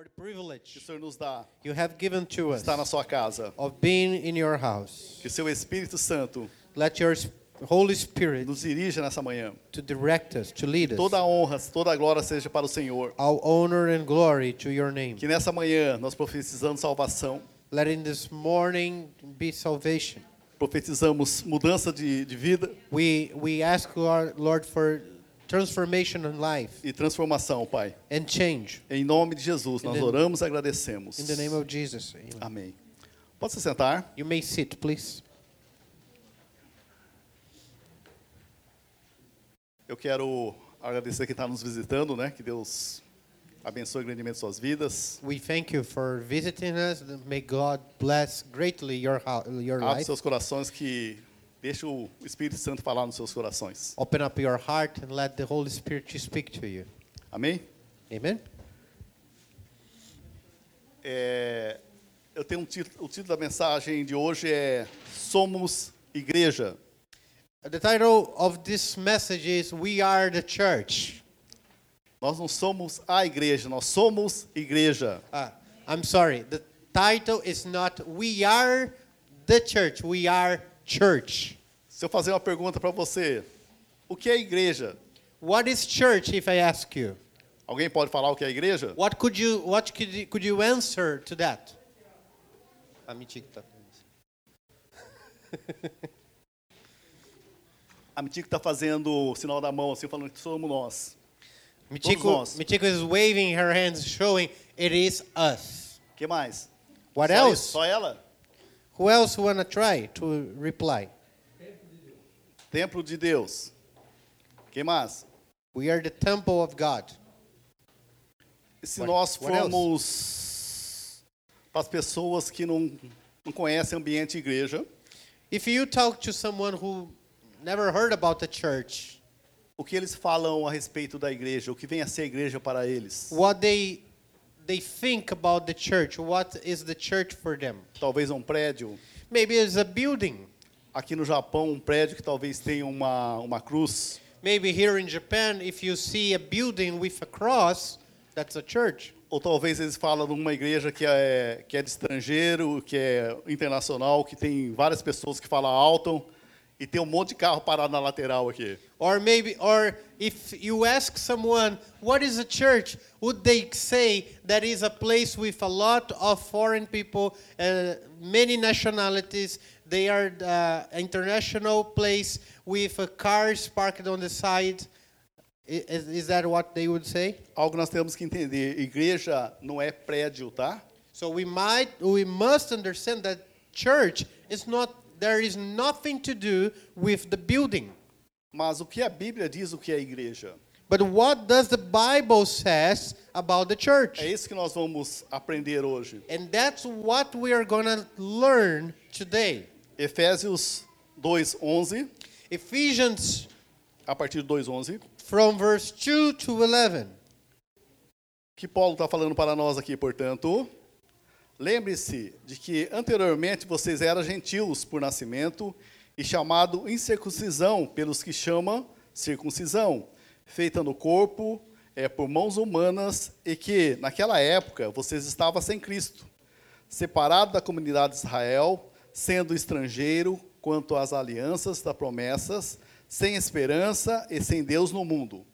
for the que o privilege Senhor nos dá you have given to us estar na sua casa. of being in your house. Que o seu Espírito Santo Let your Holy Spirit nos dirija nessa manhã. to direct us, to lead us. Toda a honra, toda a glória seja para o Senhor. All honor and glory to your name. Que nessa manhã nós profetizamos salvação, Let in this morning be salvation. profetizamos mudança de, de vida We we ask Lord, Lord for transformation in life e transformação, Pai. and change. Em nome de Jesus, nós the- oramos e agradecemos. In the name of Jesus. Amen. Amém. Pode se sentar. You may sit, please. Eu quero agradecer quem está nos visitando, né? Que Deus abençoe grandemente suas vidas. We thank you for visiting us. May God bless greatly your your life. seus corações que deixa o Espírito Santo falar nos seus corações. Open up your heart and let the Holy Spirit to speak to you. Amém? Amen. É, eu tenho um título, o título da mensagem de hoje é Somos Igreja. The title of this message is We Are the Church. Nós não somos a igreja, nós somos igreja. Ah, I'm sorry. The title is not We Are the Church. We are church. Se eu fazer uma pergunta para você, o que é igreja? What is church if I ask you? Alguém pode falar o que é igreja? What could you what could you, could you answer to that? A que tá falando isso. A Mitico está fazendo o sinal da mão assim, falando que somos nós. Michiko, nós. Michiko is waving her hands, showing it is us. Que mais? What Só- else? Só ela? Who else wanna try to reply? Templo de Deus. Quem mais? We are the temple of God. E se What- nós what else? formos para as pessoas que não, não conhecem ambiente igreja, If you talk to someone who never heard about the church, o que eles falam a respeito da igreja, o que vem a ser a igreja para eles? what they they think about the church, what is the church for them? Talvez um prédio. Maybe it's a building. Aqui no Japão, um prédio que talvez tenha uma, uma cruz. Maybe here in Japan, if you see a building with a cross, that's a church. Ou talvez eles falam de uma igreja que é, que é de estrangeiro, que é internacional, que tem várias pessoas que falam alto e tem um monte de carro parado na lateral aqui. Or maybe, or if you ask someone, what is a church? Would they say that is a place with a lot of foreign people, uh, many nationalities? They are uh, international place with uh, cars parked on the side. Is, is that what they would say? Algo nós temos que entender, igreja não é prédio, tá? So we might, we must understand that church is not. There is nothing to do with the building. Mas o que a Bíblia diz o que é igreja? But what does the Bible says about the church? É isso que nós vamos aprender hoje. And that's what we are going to learn today. Efésios 2:11, Ephesians a partir do 2:11, from verse 2 to 11. que Paulo está falando para nós aqui, portanto, lembre-se de que anteriormente vocês eram gentios por nascimento e chamado incircuncisão pelos que chamam circuncisão, feita no corpo é, por mãos humanas e que naquela época vocês estavam sem Cristo, separado da comunidade de Israel, sendo estrangeiro quanto às alianças das promessas, sem esperança e sem Deus no mundo.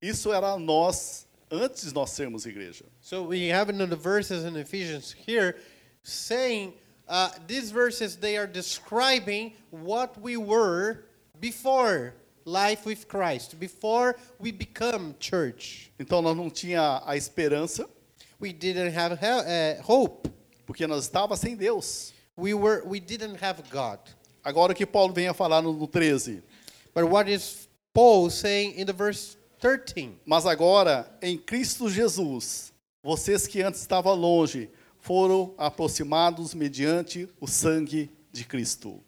Isso era nós antes de nós sermos igreja. So we have in the verses in Ephesians here saying uh, these verses they are describing what we were before life with Christ, before we become church. Então nós não tinha a esperança, We didn't have uh, hope. porque nós estava sem Deus. We were we didn't have God. Agora o que Paulo vem a falar no, no 13. But what is Paul saying in the verse 13? Mas agora, em Cristo Jesus, vocês que antes estavam longe, foram aproximados mediante o sangue de Cristo.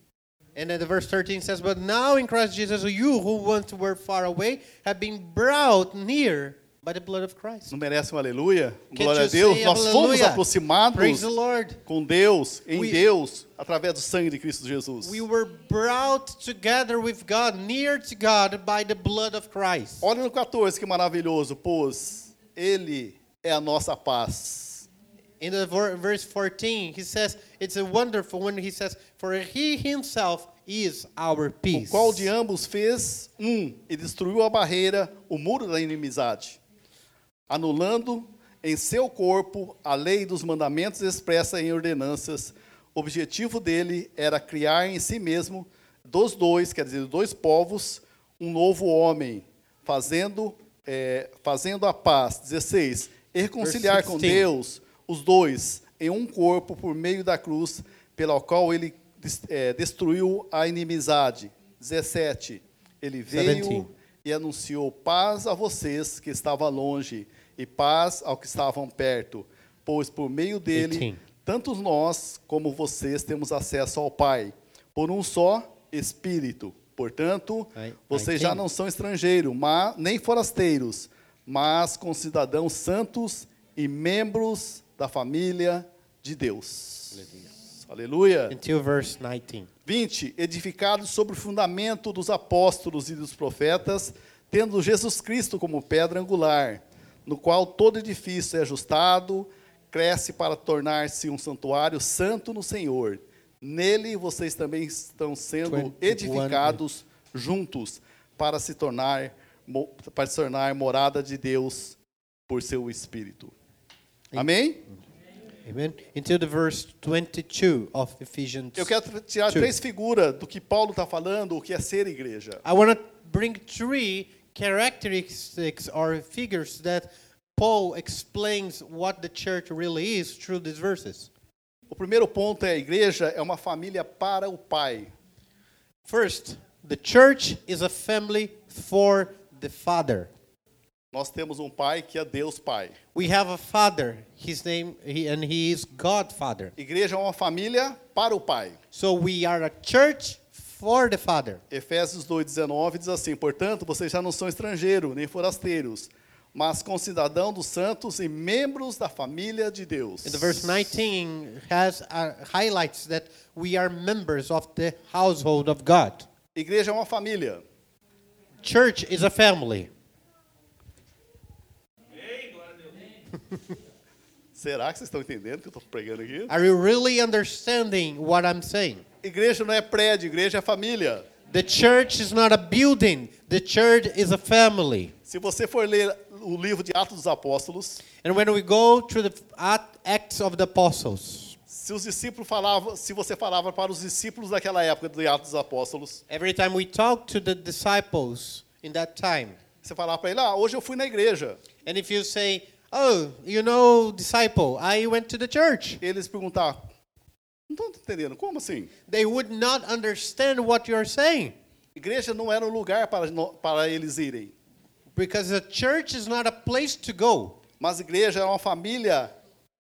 And then the verse 13 says, But now in Christ Jesus, you who once were far away have been brought near by the blood of Christ. Não merece um aleluia? Glória a Deus. Nós fomos aproximados Praise the Lord. com Deus, em We- Deus, através do sangue de Cristo Jesus. We were brought together with God, near to God by the blood of Christ. Olha no 14 que maravilhoso, pois Ele é a nossa paz. In the ver- verse 14, he says, it's a wonderful when he says, For he himself is our O peace. qual de ambos fez um e destruiu a barreira, o muro da inimizade, anulando em seu corpo a lei dos mandamentos expressa em ordenanças. O objetivo dele era criar em si mesmo dos dois, quer dizer, dos dois povos, um novo homem, fazendo, é, fazendo a paz. 16. E reconciliar com 16. Deus os dois em um corpo por meio da cruz, pela qual ele é, destruiu a inimizade. 17. Ele veio 17. e anunciou paz a vocês que estavam longe e paz ao que estavam perto, pois por meio dele, 18. tanto nós como vocês temos acesso ao Pai, por um só Espírito. Portanto, I- vocês já 19. não são estrangeiros, ma- nem forasteiros, mas concidadãos santos e membros da família de Deus. Aleluia. Until verse 19. 20. Edificados sobre o fundamento dos apóstolos e dos profetas, tendo Jesus Cristo como pedra angular, no qual todo edifício é ajustado, cresce para tornar-se um santuário santo no Senhor. Nele vocês também estão sendo 21. edificados juntos para se tornar para se tornar morada de Deus por seu Espírito. Amém? Amen. Until the verse 22 of Ephesians. Eu quero tirar Two. três figuras do que Paulo está falando, o que é ser igreja. I want to bring three characteristics or figures that Paul explains what the church really is through these verses. O primeiro ponto é a igreja é uma família para o Pai. First, the church is a family for the Father. Nós temos um Pai que é Deus Pai. We have a Father, his name, he, and he is God Father. Igreja é uma família para o Pai. So we are a church for the Father. Efésios 2,19 diz assim: Portanto, vocês já não são estrangeiros nem forasteiros, mas concidadão dos santos e membros da família de Deus. And the verse 19 has uh, highlights that we are members of the household of God. Igreja é uma família. Church is a family. Será que vocês estão entendendo o que eu estou pregando aqui? Are you really understanding what I'm saying? Igreja não é prédio, igreja é família. The church is not a building, the church is a family. Se você for ler o livro de Atos dos Apóstolos, And when we go through the Act- Acts of the Apostles, se os discípulos falavam, se você falava para os discípulos daquela época do Atos dos Apóstolos, every time we talk to the disciples in that time, você falava para ele: "Ah, hoje eu fui na igreja". and if you say, Oh, you know, disciple, I went to the church, Eles perguntavam: "Não estou entendendo, como assim?" they would not understand what you're saying. Igreja não era um lugar para para eles irem, Because a church is not a place to go, mas igreja é uma família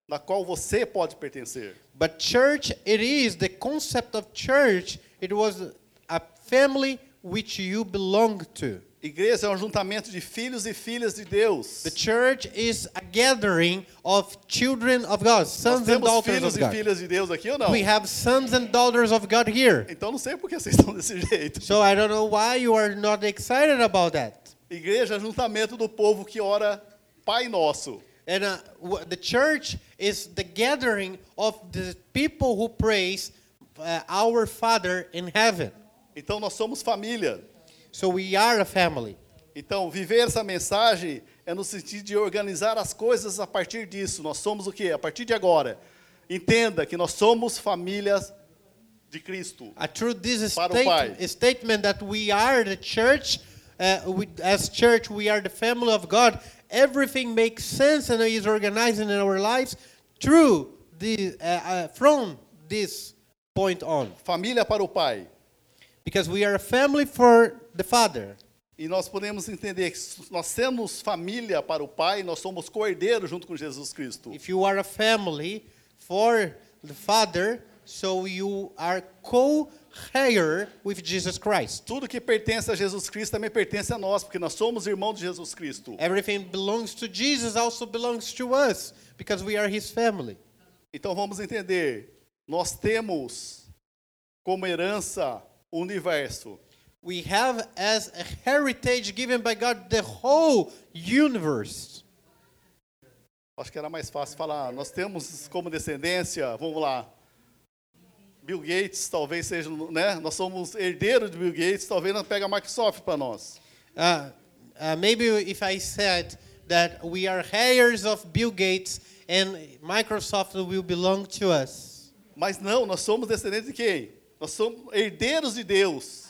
na qual você pode pertencer. but church, it is the concept of church, it was a family which you belong to. Igreja é um juntamento de filhos e filhas de Deus. The church is a gathering of children of God, sons and temos daughters filhos of e God. filhas de Deus aqui ou não? We have sons and daughters of God here. Então não sei por que vocês estão desse jeito. So I don't know why you are not excited about that. Igreja é juntamento do povo que ora Pai Nosso. And uh, the church is the gathering of the people who praise uh, our Father in heaven. Então nós somos família. So we are a family. Então viver essa mensagem é no sentido de organizar as coisas a partir disso. Nós somos o quê? A partir de agora. Entenda que nós somos famílias de Cristo. Uh, through this Para o Pai. state, statement that we are the church, uh, we, as church, we are the family of God, everything makes sense and is organized in our lives through the, uh, from this point on. Família para o Pai. Because we are a family for the Father. E nós podemos entender que nós temos família para o Pai, nós somos cordeiros junto com Jesus Cristo. If you are a family for the Father, so you are co-heir with Jesus Christ. Tudo que pertence a Jesus Cristo também pertence a nós, porque nós somos irmãos de Jesus Cristo. Everything belongs to Jesus also belongs to us because we are his family. Então vamos entender, nós temos como herança o universo. We have as a heritage given by God the whole universe. Acho que era mais fácil falar. Nós temos como descendência, vamos lá. Bill Gates talvez seja, né? Nós somos herdeiros de Bill Gates, talvez não pega a Microsoft para nós. Uh, uh, maybe if I said that we are heirs of Bill Gates and Microsoft will belong to us. Mas não, nós somos descendentes de quem? Nós somos herdeiros de Deus.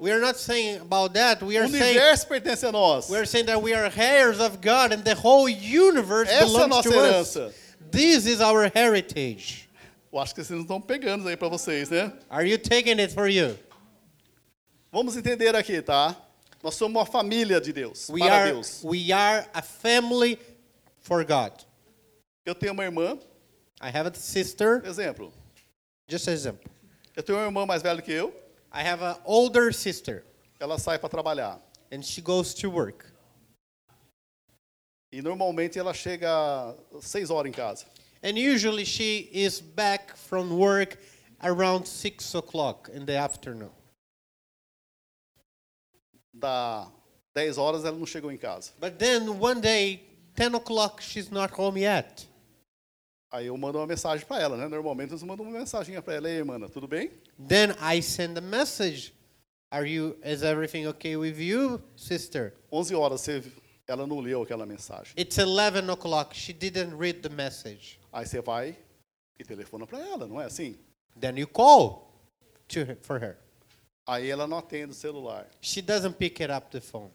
We are not saying about that. We O are saying universo pertence a nós. we are saying that we are heirs of God and the whole universe Essa é a belongs nossa to us. herança. This is our heritage. Eu acho que vocês não estão pegando aí para vocês, né? Are you taking it for you? Vamos entender aqui, tá? Nós somos uma família de Deus, We para are Deus. we are a family for God. Eu tenho uma irmã, I have a sister, exemplo. just an example. Eu tenho uma irmã mais velha que eu, I have an older sister ela sai para trabalhar. and she goes to work. E normalmente ela chega seis horas em casa. And usually she is back from work around six o'clock in the afternoon. Da 10 horas ela não chegou em casa. But then one day, 10 o'clock, she's not home yet. Aí eu mando uma mensagem para ela, né? Normalmente eu mando uma mensagem para ela, ei, mana, tudo bem? Then I send a message. Are you, is everything okay with you, sister? 11 horas, você, ela não leu aquela mensagem. It's 11 o'clock. She didn't read the message. Aí você vai e telefona para ela, não é assim? Then you call to her, for her. Aí ela não atende o celular. She doesn't pick it up the phone.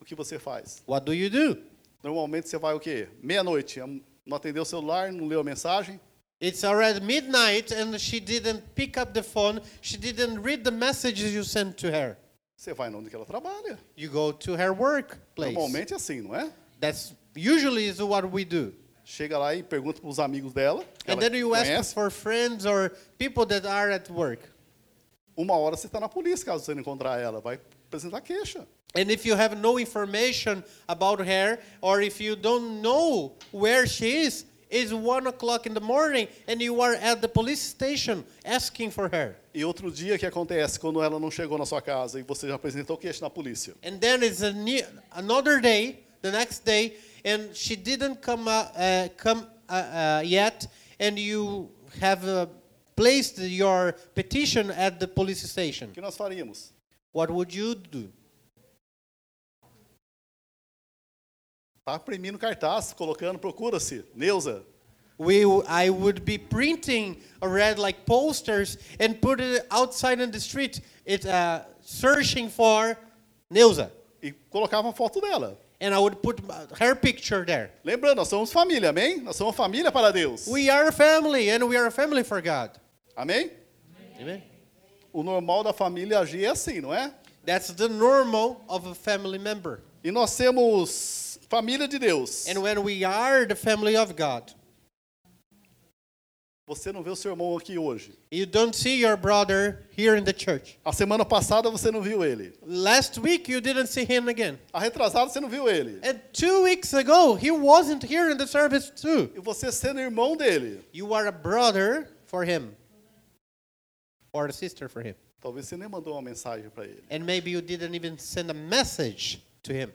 O que você faz? What do you do? Normalmente você vai o quê? Meia-noite, não atendeu o celular, não leu a mensagem. It's already midnight and she didn't pick up the phone. She didn't read the messages you sent to her. Você vai onde que ela trabalha. You go to her workplace. Normalmente é assim, não é? That's usually is what we do. Chega lá e pergunta para os amigos dela. And then you ask conhece. for friends or people that are at work. Uma hora você está na polícia, caso você não encontrar ela. Vai apresentar queixa. And if you have no information about her, or if you don't know where she is, it's one o'clock in the morning and you are at the police station asking for her. E outro dia que acontece quando ela não chegou na sua casa e você já apresentou queixa na polícia. And then it's a ne- another day, the next day, and she didn't come uh, uh, come uh, uh, yet, and you have uh, placed your petition at the police station. O que nós faríamos? What would you do? Tá imprimindo cartaz, colocando, procura-se. Neuza, We, I would be printing a red like posters and put it outside in the street. It's uh, searching for Neuza, e colocava uma foto dela. and I would put her picture there. Lembrando, nós somos família, amém? Nós somos família para Deus. We are a family, and we are a family for God. Amém? Amen. O normal da família agir é assim, não é? That's the normal of a family member. E nós temos família de Deus. And when we are the family of God, Você não vê o seu irmão aqui hoje. you don't see your brother here in the church. A semana passada você não viu ele. Last week you didn't see him again. A retrasada você não viu ele. And two weeks ago he wasn't here in the service too. E você sendo irmão dele. You are a brother for him, or a sister for him. Talvez você nem mandou uma mensagem para ele. And maybe you didn't even send a message to him.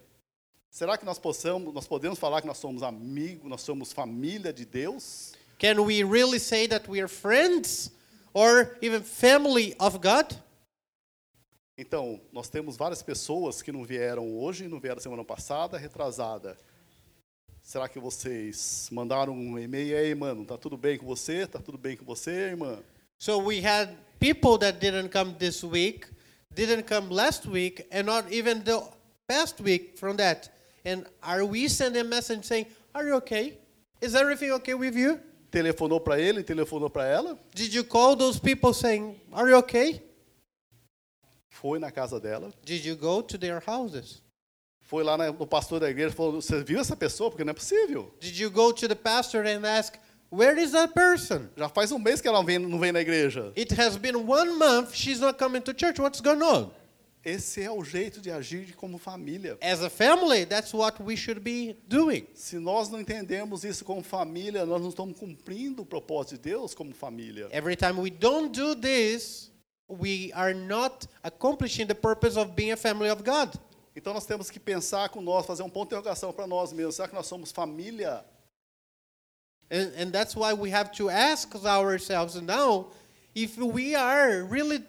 Será que nós possamos, nós podemos falar que nós somos amigos, nós somos família de Deus? Can we really say that we are friends or even family of God? Então, nós temos várias pessoas que não vieram hoje, não vieram semana passada, retrasada. Será que vocês mandaram um e-mail aí, mano? Tá tudo bem com você? Tá tudo bem com você, irmã? So we had people that didn't come this week, didn't come last week, and not even the past week from that. And are we sending a message saying, Are you okay? Is everything okay with you? Telefonou para ele, telefonou para ela, Did you call those people saying, Are you okay? foi na casa dela, Did you go to their houses? foi lá no pastor da igreja e falou: Você viu essa pessoa? Porque não é possível. Did you go to the pastor and ask, Where is that person? Já faz um mês que ela vem- não vem na igreja. It has been one month, she's not coming to church. What's going on? Esse é o jeito de agir como família. As a family, that's what we should be doing. Se nós não entendermos isso como família, nós não estamos cumprindo o propósito de Deus como família. Every time we don't do this, we are not accomplishing the purpose of being a family of God. Então nós temos que pensar com nós, fazer um ponto de interrogação para nós mesmos. Será que nós somos família? And, and that's why we have to ask ourselves now if we are really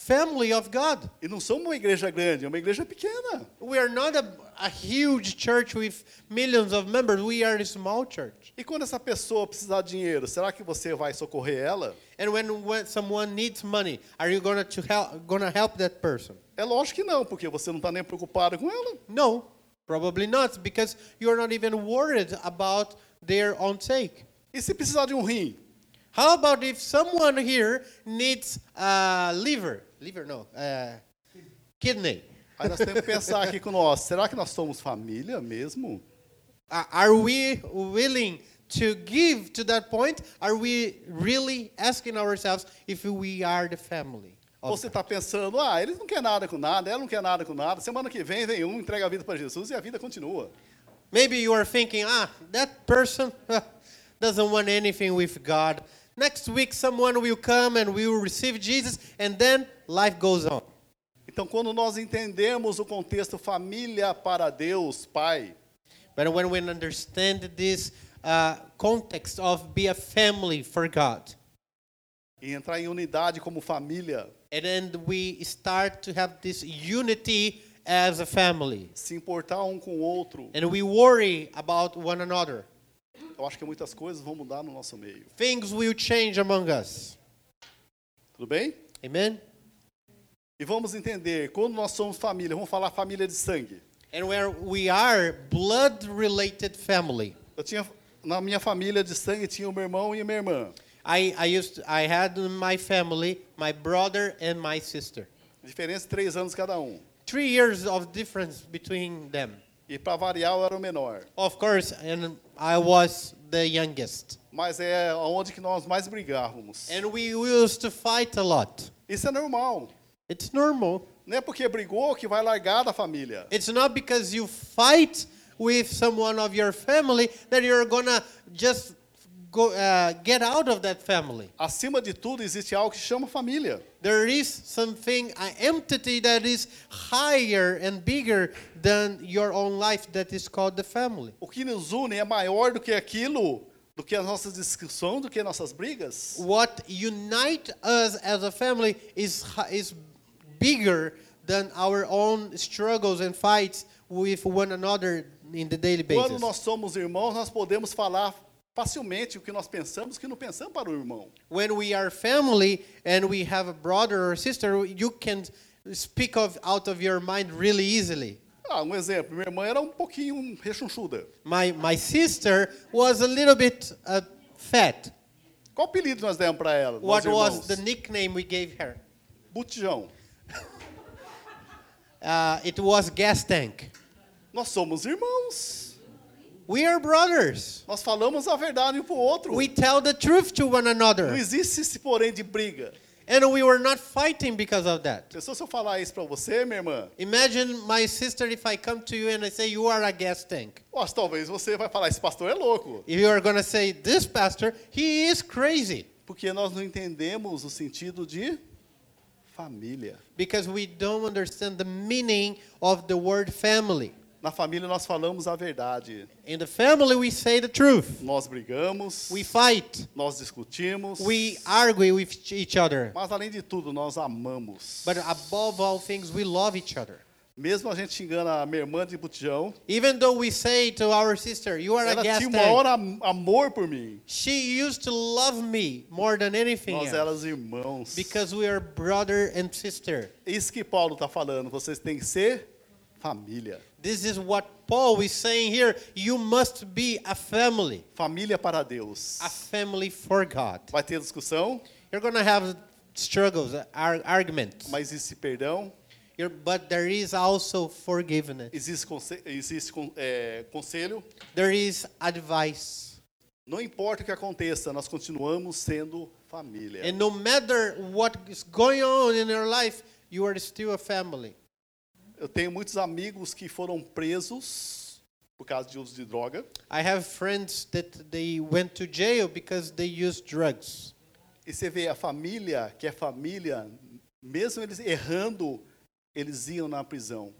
family of God. E não somos uma igreja grande, é uma igreja pequena. We are not a, a huge church with millions of members. We are a small church. E quando essa pessoa precisar de dinheiro, será que você vai socorrer ela? And when, when someone needs money, are you gonna to help gonna help that person? É lógico que não, porque você não está nem preocupado com ela. No, probably not, because you are not even worried about their own sake. E se precisar de um rim? How about if someone here needs a liver? Liver, no, uh, kidney. Aí nós temos que pensar aqui com nós, será que nós somos família mesmo? Uh, Are we willing to give to that point? Are we really asking ourselves if we are the family? Você está pensando, ah, eles não querem nada com nada, ela não quer nada com nada, semana que vem vem um, entrega a vida para Jesus e a vida continua. Maybe you are thinking, ah, that person doesn't want anything with God. Next week, someone will come and we will receive Jesus, and then life goes on. Então, quando nós entendemos o contexto família para Deus, Pai, But when we understand this uh, context of be a family for God, e entrar em unidade como família, and then we start to have this unity as a family, se importar um com o outro, and we worry about one another, eu acho que muitas coisas vão mudar no nosso meio. things will change among us. Tudo bem? Amen? E vamos entender, quando nós somos família, vamos falar família de sangue. And where we are blood related family. Eu tinha na minha família de sangue tinha o meu irmão e a minha irmã. I, I used to, I had in my family my brother and my sister. Diferença de três anos cada um. Three years of difference between them. E para variar eu era o menor. Of course, and I was the youngest. Mas é onde que nós mais brigávamos. And we used to fight a lot. Isso é normal. It's normal. Não é porque brigou que vai largar da família. It's not because you fight with someone of your family that you're gonna just go uh, get out of that family. Acima de tudo existe algo que chama família. There is something, an entity that is higher and bigger than your own life that is called the family. O que nos une é maior do que aquilo, do que as nossas discussões, do que nossas brigas. What unite us as a family is is bigger than our own struggles and fights with one another in the daily Quando basis. nós somos irmãos, nós podemos falar facilmente o que nós pensamos, que não pensamos para o irmão. When we are family and we have a brother or sister, you can speak of out of your mind really easily. Ah, um exemplo, minha irmã era um pouquinho rechonchuda. My my sister was a little bit uh, fat. Qual apelido nós demos para ela? What was the nickname we gave her? Botijão. Uh, it was gas tank. Nós somos irmãos. We are brothers. Nós falamos a verdade um para o outro. We tell the truth to one Não another. existe esse porém de briga. And we were not fighting because of that. Pensou se eu falar isso para você, minha irmã? Imagine my sister if I come to you and I say you are a gas tank. Nossa, talvez você vai falar, esse pastor é louco. If you are going to say this pastor, he is crazy Porque nós não entendemos o sentido de família. because we don't understand the meaning of the word family. Na família nós falamos a verdade. In the family we say the truth. Nós brigamos, We fight. nós discutimos, We argue with each other. mas além de tudo nós amamos. But above all things we love each other. Mesmo a gente xingando a minha irmã de botijão, Even though we say to our sister, you are a ela gas tinha o maior amor por mim. She used to love me more than anything Nós else. éramos irmãos. Because we are brother and sister. Isso que Paulo está falando, vocês têm que ser família. This is what Paul is saying here. You must be a family, Família para Deus. a family for God. Vai ter discussão, You're going to have struggles, ar- arguments, mas existe perdão, but there is also forgiveness. existe, conse- existe con- é, conselho. There is advice. Não importa o que aconteça, nós continuamos sendo família. And no matter what is going on in your life, you are still a family. Eu tenho muitos amigos que foram presos por causa de uso de droga. I have friends that they went to jail because they used drugs. E você vê a família, que é família, mesmo eles errando, eles iam na prisão.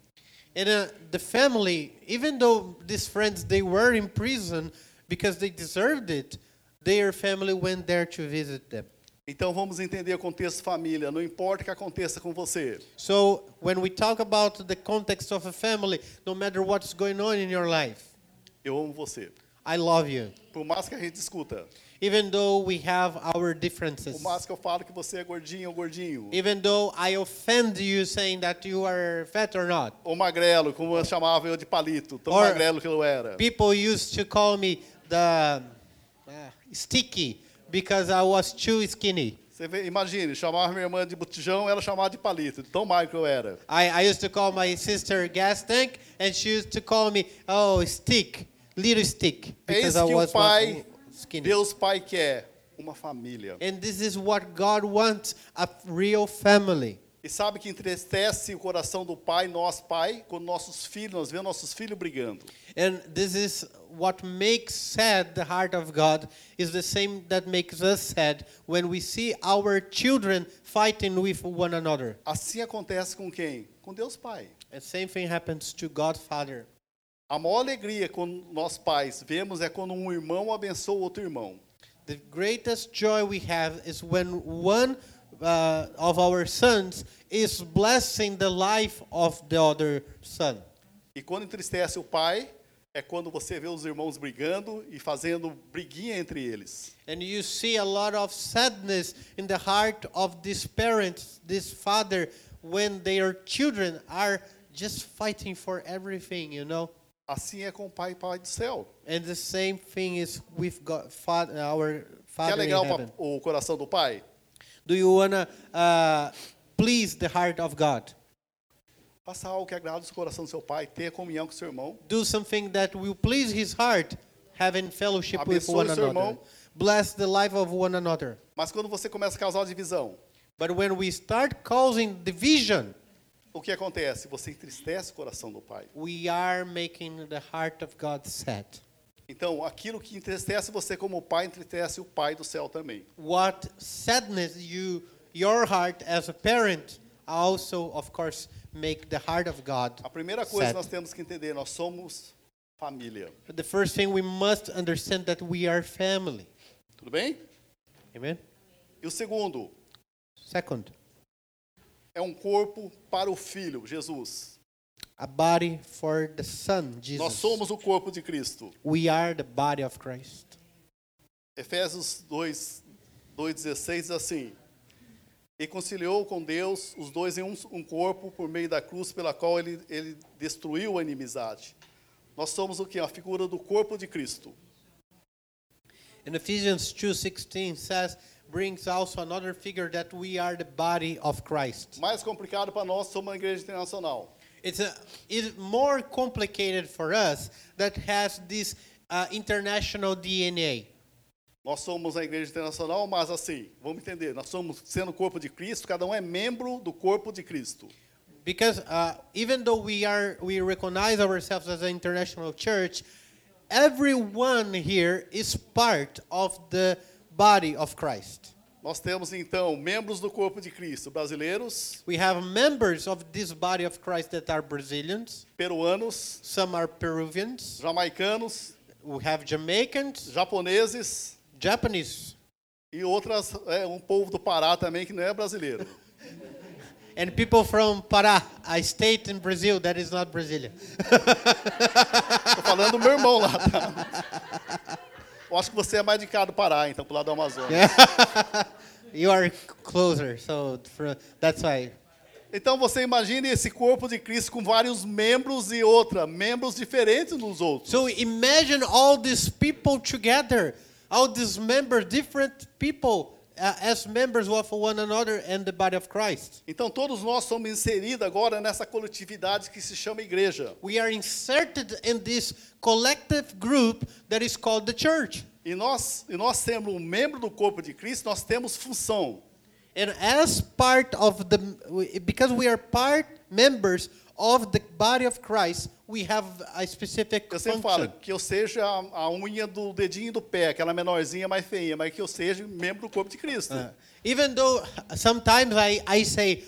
And uh, the family, even though these friends they were in prison because they deserved it, their family went there to visit them. Então vamos entender o contexto família, não importa o que aconteça com você. So when we talk about the context of a family, no matter what's going on in your life, Eu amo você. I love you. Por mais que a gente discuta, Even though we have our por differences, mais que eu falo que você é gordinho ou gordinho, even though I offend you saying that you are fat or not. ou magrelo, como eu chamava eu de palito, tão Or- magrelo que eu era. People used to call me the uh, sticky because I was too skinny. Você vê, imagine, chamava minha irmã de botijão, ela chamava de palito, tão magro que eu era. I, I used to call my sister gas tank, and she used to call me, oh, stick, little stick, because isso I que o was pai, skinny. Deus Pai quer, uma família. And this is what God wants, a real family. E sabe que entristece o coração do pai, nós pai, quando nossos filhos, nós vemos nossos filhos brigando. And this is what makes sad the heart of God is the same that makes us sad when we see our children fighting with one another. Assim acontece com quem? Com Deus Pai. And same thing happens to God Father. A maior alegria quando nós pais vemos é quando um irmão abençoa o outro irmão. The greatest joy we have is when one uh, of our sons is blessing the life of the other son. E quando entristece o pai, é quando você vê os irmãos brigando e fazendo briguinha entre eles. And you see a lot of sadness in the heart of these parents, this father, when their children are just fighting for everything, you know? Assim é com o pai pai do céu. And the same thing is with God, Father, our Quer Father in alegrar o, heaven. o coração do pai? Do you want to uh, please the heart of God? Faça algo que agrade o coração do seu pai, tenha comunhão com seu irmão. do something that will please his heart, having fellowship with one seu another. irmão. Bless the life of one another. Mas quando você começa a causar divisão, But when we start causing division, o que acontece? Você entristece o coração do pai. we are making the heart of God sad. Então, aquilo que entristece você como pai, entristece o pai do céu também. What sadness you your heart as a parent also of course make the heart of God. A primeira coisa que nós temos que entender, nós somos família. The first thing we must understand that we are family. Tudo bem? Amen. E o segundo, Second, é um corpo para o filho, Jesus. a body for the son Jesus. Nós somos o corpo de Cristo. We are the body of Christ. Efésios 2, 2,16 diz assim: E conciliou com Deus os dois em um, um corpo por meio da cruz pela qual ele, ele destruiu a inimizade. Nós somos o que? A figura do corpo de Cristo. And Ephesians 2:16 says brings also another figure that we are the body of Christ. Mais complicado para nós, somos uma igreja internacional. It's a it's more complicated for us that has this uh, international DNA. Nós somos a igreja internacional, mas assim, vamos entender, nós somos sendo o corpo de Cristo, cada um é membro do corpo de Cristo. Because uh, even though we are we recognize ourselves as an international church, everyone here is part of the body of Christ. Nós temos então membros do corpo de Cristo, brasileiros, We have members of this body of Christ that are Brazilians, peruanos, some are Peruvians, jamaicanos, we have Jamaicans, japoneses Japanese, e outras, é, um povo do Pará também que não é brasileiro. and people from Pará, a state in Brazil that is not Brazilian. Tô falando do meu irmão lá, tá? Eu acho que você é mais de cá do Pará, então, pro lado do Amazonas. you are closer, so that's why. Então você imagine esse corpo de Cristo com vários membros e outra, membros diferentes uns dos outros. So imagine all these people together, all these members, different people uh, as members of one another and the body of Christ. Então todos nós somos inseridos agora nessa coletividade que se chama igreja. We are inserted in this collective group that is called the church. E nós, e nós sendo um membro do corpo de Cristo, nós temos função. And as part of the, because we are part members of the body of Christ, we have a specific Eu sempre falo function. que eu seja a, a unha do dedinho do pé, aquela menorzinha mais feinha, mas que eu seja membro do corpo de Cristo. Uh, even though sometimes I, I say,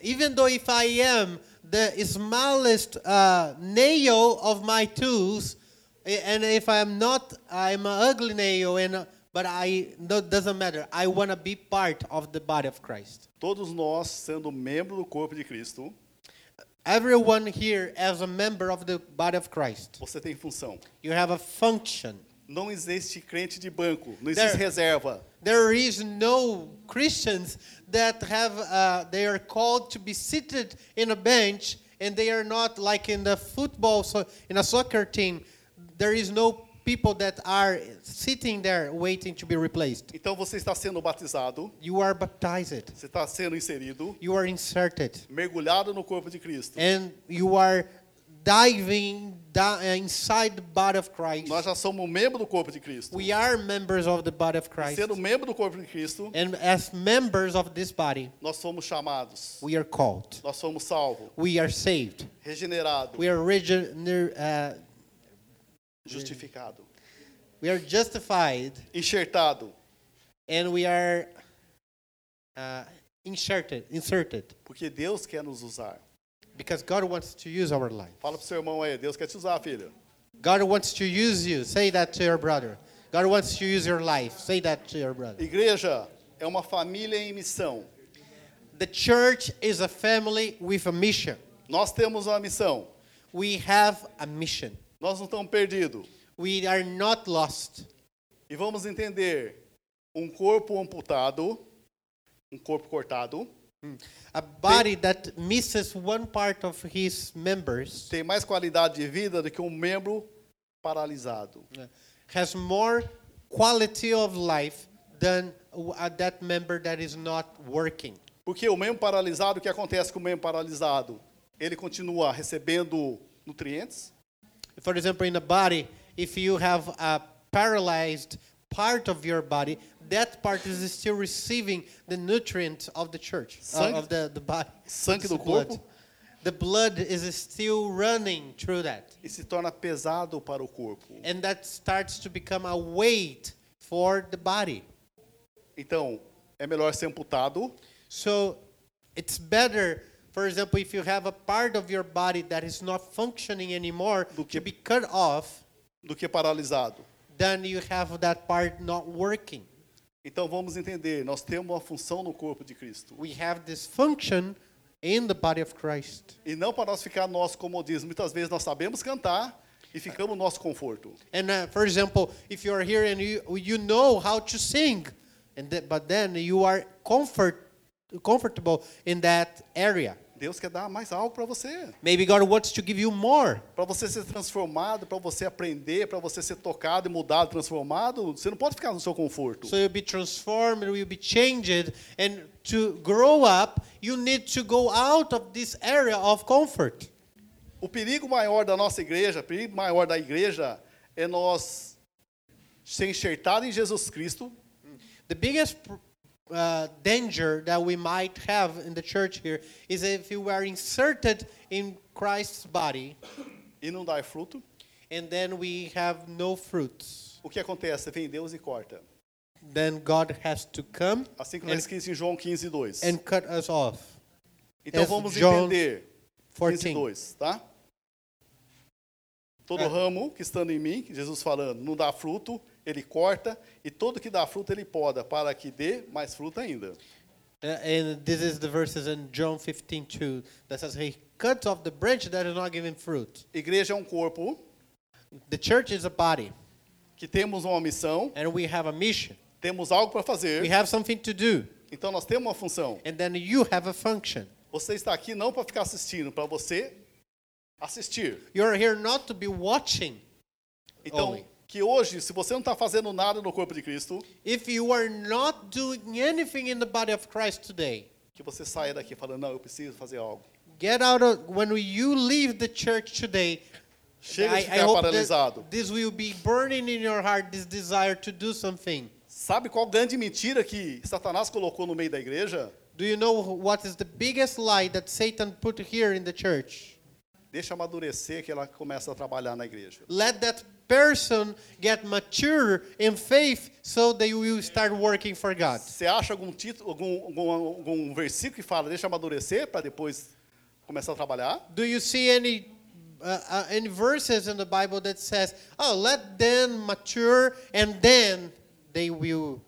even though if I am the smallest uh, nail of my tools, a- and if I'm not, I'm an ugly nail, and but I no, doesn't matter. I want to be part of the body of Christ. Todos nós, sendo membro do corpo de Cristo, Everyone here, as a member of the body of Christ, você tem função. you have a function. Não existe crente de banco, não There- reserva. There is no Christians that have uh, they are called to be seated in a bench and they are not like in the football so in a soccer team there is no people that are sitting there waiting to be replaced. Então você está sendo batizado, You are baptized. você está sendo inserido, You are inserted mergulhado no corpo de Cristo. and you are diving down inside the body of Christ. Nós já somos membro do corpo de Cristo. We are members of the body of Christ. Sendo membro do corpo de Cristo, And as members of this body, nós somos chamados, we are called. nós somos salvos, We are saved. regenerados, We are regener- uh, justificados, we are justified, enxertado, and we are uh, inserted. Inserted porque Deus quer nos usar. because God wants to use our life. Fala pro seu irmão aí, Deus quer te usar, filha. God wants to use you. Say that to your brother. God wants to use your life. Say that to your brother. Igreja é uma família em missão. The church is a family with a mission. Nós temos uma missão. We have a mission. Nós não estamos perdidos. We are not lost. E vamos entender um corpo amputado, um corpo cortado, A body that misses one part of his members tem mais qualidade de vida do que um membro paralisado. has more quality of life than uh, that member that is not working. Porque o membro paralisado, o que acontece com o membro paralisado? Ele continua recebendo nutrientes, For example, in the body, if you have a paralyzed part of your body, that part is still receiving the nutrients of the church, uh, Sangue- of the, the body. sangue do blood. corpo. The blood is still running through that. e se torna pesado para o corpo. And that starts to become a weight for the body. Então, é melhor ser amputado So it's better, for example, if you have a part of your body that is not functioning anymore Do que- to be cut off, do que paralisado. then you have that part not working. Então vamos entender, nós temos uma função no corpo de Cristo. We have this function in the body of Christ. E não para nós ficar no nosso comodismo. Muitas vezes nós sabemos cantar e ficamos no nosso conforto. And uh, for example, if you are here and you you know how to sing, and th- but then you are comfort comfortable in that area. Deus quer dar mais algo para você. Maybe God wants to give you more. Para você ser transformado, para você aprender, para você ser tocado e mudado, transformado, você não pode ficar no seu conforto. So you'll be transformed, you'll be changed, and to grow up, you need to go out of this area of comfort. O perigo maior da nossa igreja, o perigo maior da igreja é nós ser enxertado em Jesus Cristo, The biggest uh, danger that we might have in the church here is if you are inserted in Christ's body e não dar fruto. and then we have no fruits. O que acontece? Vem Deus e corta. Then God has to come Assim como and, escrito em João 15, 2. and cut us off. Então as vamos John entender 15, 14. 2, tá? Todo É. ramo que estando em mim, Jesus falando, não dá fruto, ele corta, e todo que dá fruto ele poda, para que dê mais fruto ainda. Uh, and this is the verses in John 15 2 that says, He cuts off the branch that is not giving fruit. Igreja é um corpo The church is a body, que temos uma missão, and we have a mission. temos algo para We fazer, have something to do, então nós temos uma função. and then you have a function. Você está aqui não para ficar assistindo, para você assistir. You're here not to be watching. Então, Only. Que hoje, se você não está fazendo nada no corpo de Cristo, If you are not doing anything in the body of Christ today, que você saia daqui falando, não, eu preciso fazer algo. get out of when you leave the church today. Chega de I, I ficar hope paralisado. this will be burning in your heart this desire to do something. Sabe qual grande mentira que Satanás colocou no meio da igreja? Do you know what is the biggest lie that Satan put here in the church? Deixa amadurecer que ela começa a trabalhar na igreja. Let that person get mature in faith so they will start working for God. Você acha algum título, algum, algum, algum versículo que fala deixa amadurecer para depois começar a trabalhar? Do you see any uh, uh, any verses in the Bible that says, "Oh, let them mature and then they will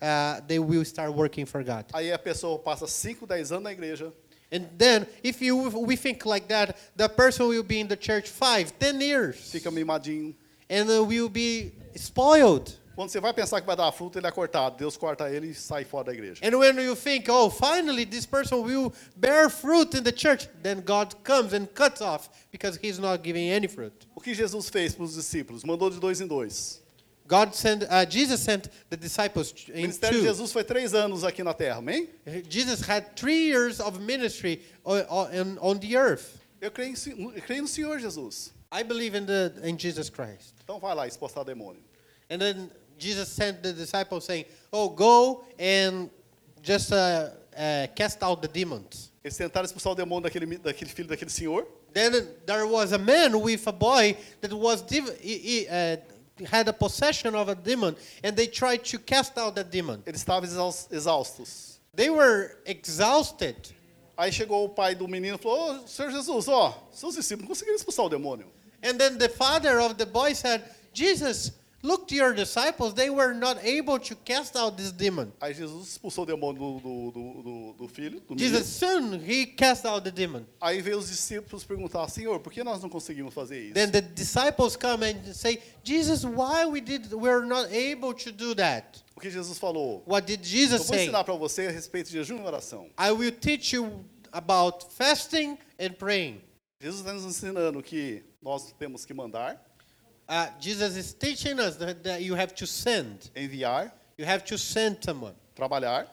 uh, they will start working for God"? Aí a pessoa passa 5, 10 anos na igreja, And then, if you we think like that, the person will be in the church five, ten years, fica mimadinho. And uh, will be spoiled. Quando você vai pensar que vai dar fruto, ele é cortado. Deus corta ele e sai fora da igreja. And when you think, oh, finally this person will bear fruit in the church, then God comes and cuts off because he's not giving any fruit. O que Jesus fez para os discípulos? Mandou de dois em dois. God sent, uh, Jesus sent the disciples O in ministério de two. Jesus foi três anos aqui na terra, amém? Jesus had three years of ministry on, on, on the earth. Eu creio, em, eu creio no Senhor Jesus. I believe in the in Jesus Christ. Então vai lá expulsar o demônio. And then Jesus sent the disciples saying, "Oh, go and just uh, uh, cast out the demons." Eles tentaram expulsar o demônio daquele, daquele filho daquele senhor. Then there was a man with a boy that was he, uh, had a possession of a demon, and they tried to cast out that demon. Eles estavam exaus- exaustos. They were exhausted. Aí chegou o pai do menino e falou: Ô, Senhor Jesus, ó, seus discípulos não conseguiram expulsar o demônio. And then the father of the boy said, Jesus, look to your disciples. They were not able to cast out this demon. Aí Jesus expulsou o demônio do, do, do, do- filho, do. Jesus soon he cast out the demon. Aí veio os discípulos perguntar: Senhor, por que nós não conseguimos fazer isso? Then the disciples come and say, Jesus, why we did we're not able to do that? O que Jesus falou? What did Eu Jesus vou say? ensinar para você a respeito de jejum e oração. I will teach you about fasting and praying. Jesus está nos ensinando que nós temos que mandar, Uh, Jesus is teaching us that, that you have to send. enviar, You have to send someone. trabalhar,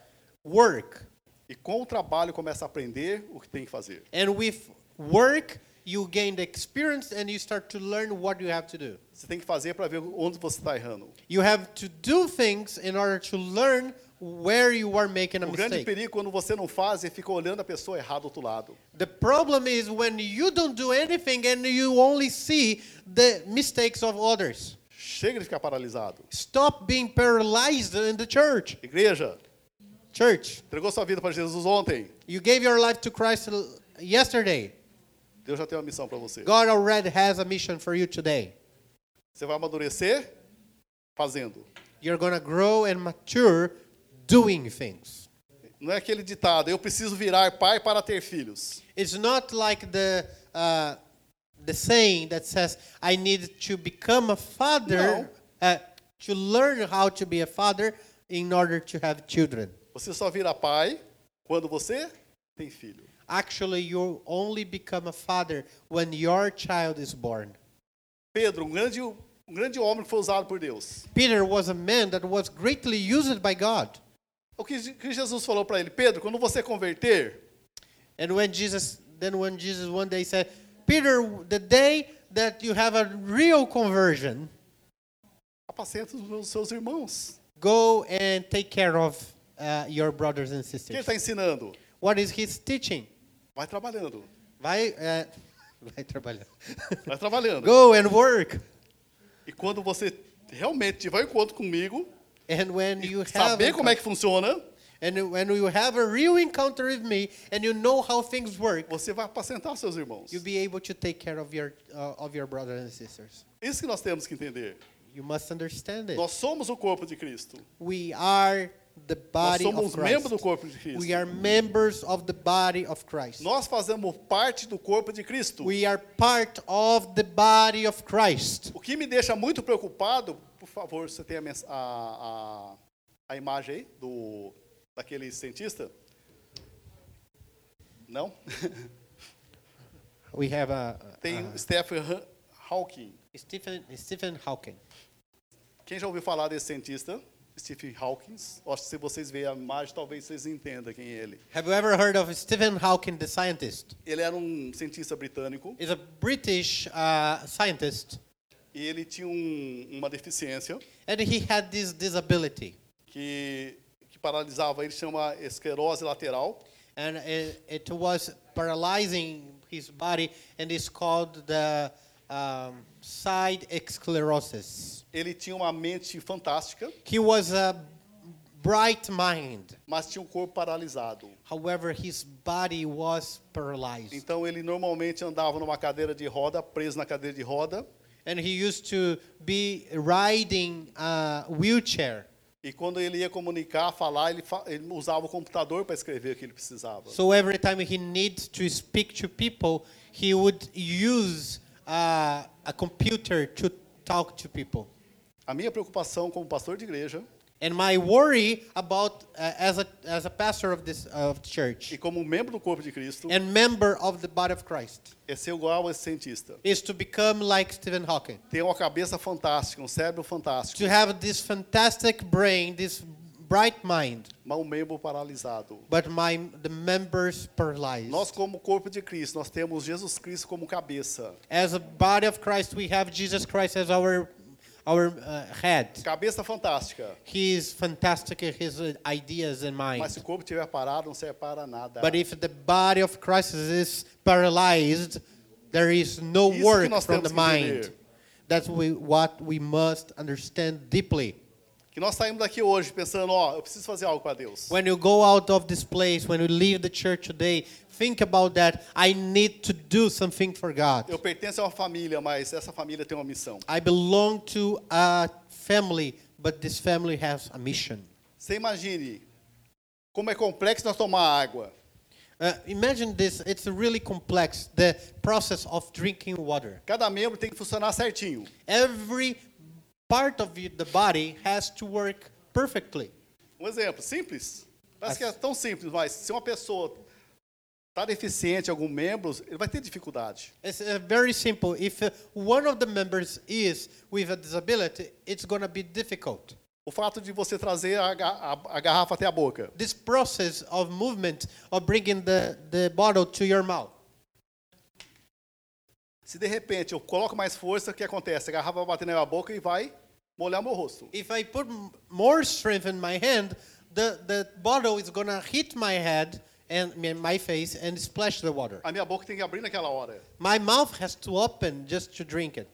Work. e com o trabalho começa a aprender o que tem que fazer. And with work, you gain the experience and you start to learn what you have to do. Você tem que fazer para ver onde você está errando. You have to do things in order to learn where you are making a O grande mistake. perigo quando você não faz e fica olhando a pessoa errada do outro lado. The problem is when you don't do anything and you only see the mistakes of others. Chega de ficar paralisado. Stop being paralyzed in the church. Igreja, Church, entregou sua vida para Jesus ontem. you gave your life to Christ yesterday. Deus já tem uma missão para você. God already has a mission for you today. Você vai amadurecer fazendo. You're going to grow and mature doing things. Não é aquele ditado, eu preciso virar pai para ter filhos. It's not like the uh, the saying that says I need to become a father uh, to learn how to be a father in order to have children. Você só vira pai quando você tem filho. Actually, you only become a father when your child is born. Pedro, um grande, um grande homem que foi usado por Deus. Peter was a man that was greatly used by God. O que que Jesus falou para ele? Pedro, quando você converter, And when Jesus, then when Jesus one day said, Peter, the day that you have a real conversion, apacenta os seus irmãos. go and take care of uh, your brothers and O que ele sisters. está ensinando? What is his teaching? Vai trabalhando. Vai, uh, vai trabalhar. Vai trabalhando. go and work. E quando você realmente tiver um encontro comigo, And when you have saber como é que funciona, and when you have a real encounter with me and you know how things work, você vai apacentar seus irmãos. you'll be able to take care of your uh, of your brothers and sisters. Isso que nós temos que entender. You must understand it. Nós somos o corpo de Cristo. We are the Nós body of somos membros do corpo de Cristo. We are members of the body of Christ. Nós fazemos parte do corpo de Cristo. We are part of the body of Christ. O que me deixa muito preocupado, favor, você tem a, a, a, imagem aí do daquele cientista? Não? We have a, Tem Stephen Ha- Hawking. Stephen Stephen Hawking. Quem já ouviu falar desse cientista? Stephen Hawking. Acho que se vocês verem a imagem, talvez vocês entendam quem é ele. Have you ever heard of Stephen Hawking, the scientist? Ele era um cientista britânico He's a British uh, scientist, ele tinha um- uma deficiência and he had this disability, que, que paralisava ele, chama esclerose lateral. and it, it was paralyzing his body, and it's called the um, side sclerosis. Ele tinha uma mente fantástica, He was a bright mind. mas tinha um corpo paralisado. However, his body was paralyzed. Então ele normalmente andava numa cadeira de roda, preso na cadeira de roda, And he used to be riding a wheelchair. e quando ele ia comunicar, falar, ele, fa- ele usava o computador para escrever o que ele precisava. So every time he needs to speak to people, he would use uh, a computer to talk to people. A minha preocupação como pastor de igreja And my worry about uh, as a as a pastor of this of the e church como membro do corpo de Cristo and member of the body of Christ é ser igual a esse cientista. is to become like Stephen Hawking. Ter uma cabeça fantástica, um cérebro fantástico, To have this fantastic brain, this bright mind, mas um membro paralisado. but my the members paralyzed. Nós, como corpo de Cristo, nós temos Jesus Cristo como cabeça. As a body of Christ, we have Jesus Christ as our our uh, head. Cabeça fantástica. He is fantastic in his uh, ideas and Mas mind. se o corpo estiver parado, não serve para nada. But if the body of Christ is paralyzed, there is no Isso work from the mind. entender. That's we, what we must understand deeply. Que nós saímos daqui hoje pensando, ó, eu preciso fazer algo para Deus. When you go out of this place, when you leave the church today, think about that. I need to do something for God. Eu pertenço a uma família, mas essa família tem uma missão. I belong to a family, but this family has a mission. Você imagine como é complexo nós tomar água. Uh, imagine this, it's really complex, the process of drinking water. Cada membro tem que funcionar certinho. Every part of the body has to work perfectly. Um exemplo simples. Parece que é tão simples, mas se uma pessoa está deficiente em algum membro, ele vai ter dificuldade. It's uh, very simple. If uh, one of the members is with a disability, it's going to be difficult. O fato de você trazer a, a- a garrafa até a boca. This process of movement of bringing the, the bottle to your mouth. Se de repente eu coloco mais força, o que acontece? A garrafa vai bater na minha boca e vai molhar meu rosto. If I put more strength in my hand, the, the bottle is to hit my head and my- my face and splash the water. A minha boca tem que abrir naquela hora. My mouth has to open just to drink it.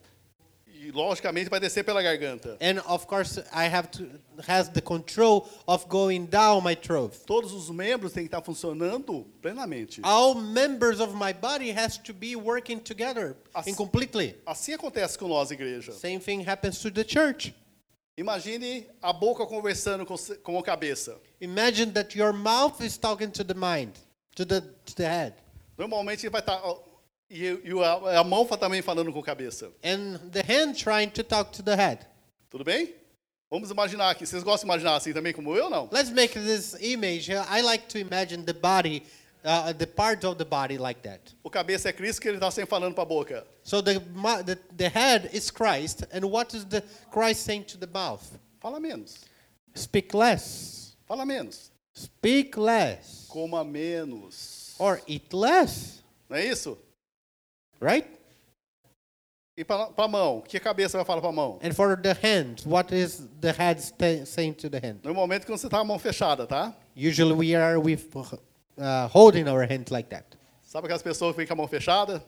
E logicamente vai descer pela garganta. And of course, I have to has the control of going down my throat. Todos os membros têm que estar funcionando plenamente. All members of my body has to be working together As- and completely. Assim acontece com nós, igreja. Same thing happens to the church. Imagine a boca conversando com, com a cabeça. Imagine that your mouth is talking to the mind, to the to the head, Normalmente vai estar. E, e a, a mão também falando com a cabeça. and the hand trying to talk to the head. Tudo bem? Vamos imaginar aqui. Vocês gostam de imaginar assim também como eu, não? Let's make this image. I like to imagine the body, uh, the parts of the body like that. O cabeça é Cristo que ele está sempre falando para a boca. So the, the the head is Christ, and what is the Christ saying to the mouth? Fala menos. Speak less. Fala menos. Speak less. Coma menos. Or eat less. Não é isso? Right? E para a mão? O que a cabeça vai falar para a mão? And for the hand, what is the head saying to the hand? Normalmente quando você está com a mão fechada, tá? Usually we are with uh, holding our hand like that. Sabe aquelas pessoas que ficam com a mão fechada?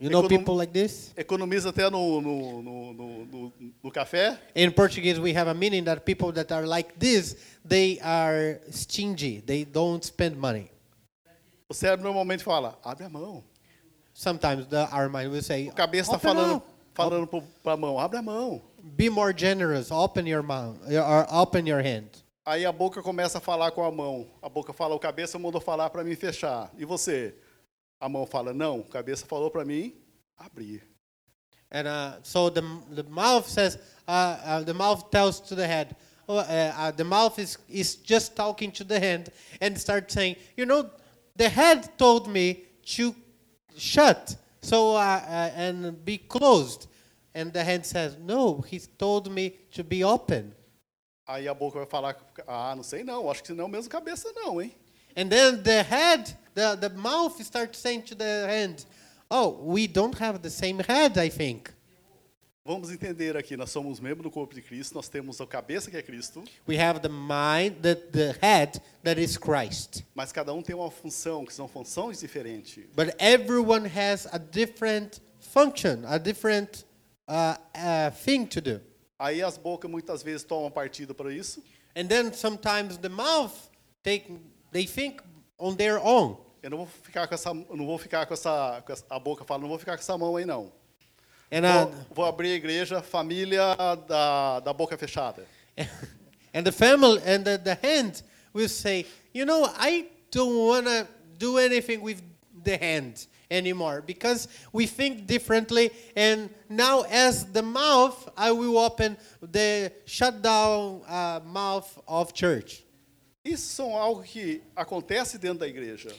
You know Econom- people like this? Economiza até no, no, no, no, no, no café. In Portuguese, we have a meaning that people that are like this, they are stingy. They don't spend money. O cérebro normalmente fala, abre a mão. Sometimes the, our mind will say, A cabeça está falando, falando para a mão, abre a mão. be more generous. Open your mouth or open your hand. Aí a boca começa a falar com a mão. A boca fala, o cabeça mandou falar para mim fechar. E você? A mão fala, não, o cabeça falou para mim abrir. And uh, so the, the mouth says, uh, uh, the mouth tells to the head, oh, uh, uh, the mouth is, is just talking to the hand and starts saying, you know, the head told me to shut so uh, uh, and be closed. And the hand says, no, he told me to be open. Aí a boca vai falar, ah, não sei não, acho que não mesmo cabeça não, hein? And then the head, the, the mouth starts saying to the hand, oh, we don't have the same head, I think. Vamos entender aqui, nós somos membros do corpo de Cristo, nós temos a cabeça que é Cristo, We have the mind, the, the head that is Christ. mas cada um tem uma função, que são funções diferentes. But everyone has a different function, a different uh, uh, thing to do. Aí as bocas muitas vezes tomam partido para isso. And then sometimes the mouth take they think on their own. Eu não vou ficar com essa, não vou ficar com essa, com essa- a boca fala, não vou ficar com essa mão aí não. And Vou, uh, vou abrir a igreja, família da, da boca fechada. and the family and the, the hand will say, you know, I don't want to do anything with the hand anymore because we think differently. And now, as the mouth, I will open the shut down uh, mouth of church. Isso são algo que acontece dentro da igreja.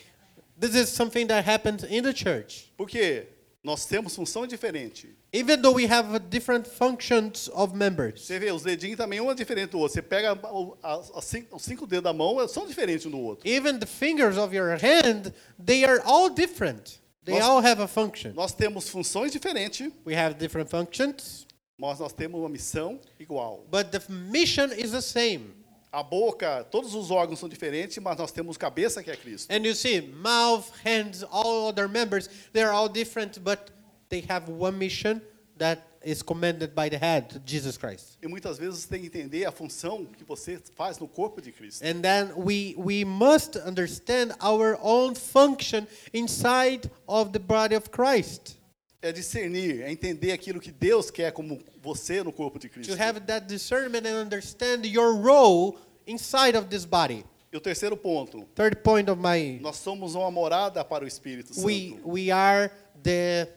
This is something that happens in the church. Porque nós temos função diferente. Even though we have different functions of members. Você vê, os dedinhos também um é diferente do outro. Você pega o- as- as cinco- os cinco dedos da mão, são diferentes um do outro. Even the fingers of your hand, they are all different. They Nós- all have a function. Nós temos funções diferentes, We have different functions, mas nós temos uma missão igual. but the mission is the same. A boca, todos os órgãos são diferentes, mas nós temos cabeça que é Cristo. And you see, mouth, hands, all other members, they're all different, but they have one mission that is commanded by the head, Jesus Christ. E muitas vezes tem que entender a função que você faz no corpo de Cristo. And then we, we must understand our own function inside of the body of Christ. É discernir, é entender aquilo que Deus quer como você no corpo de Cristo. To have that discernment and understand your role inside of this body. E o terceiro ponto, Third point of my nós somos uma morada para o Espírito Santo. we we are the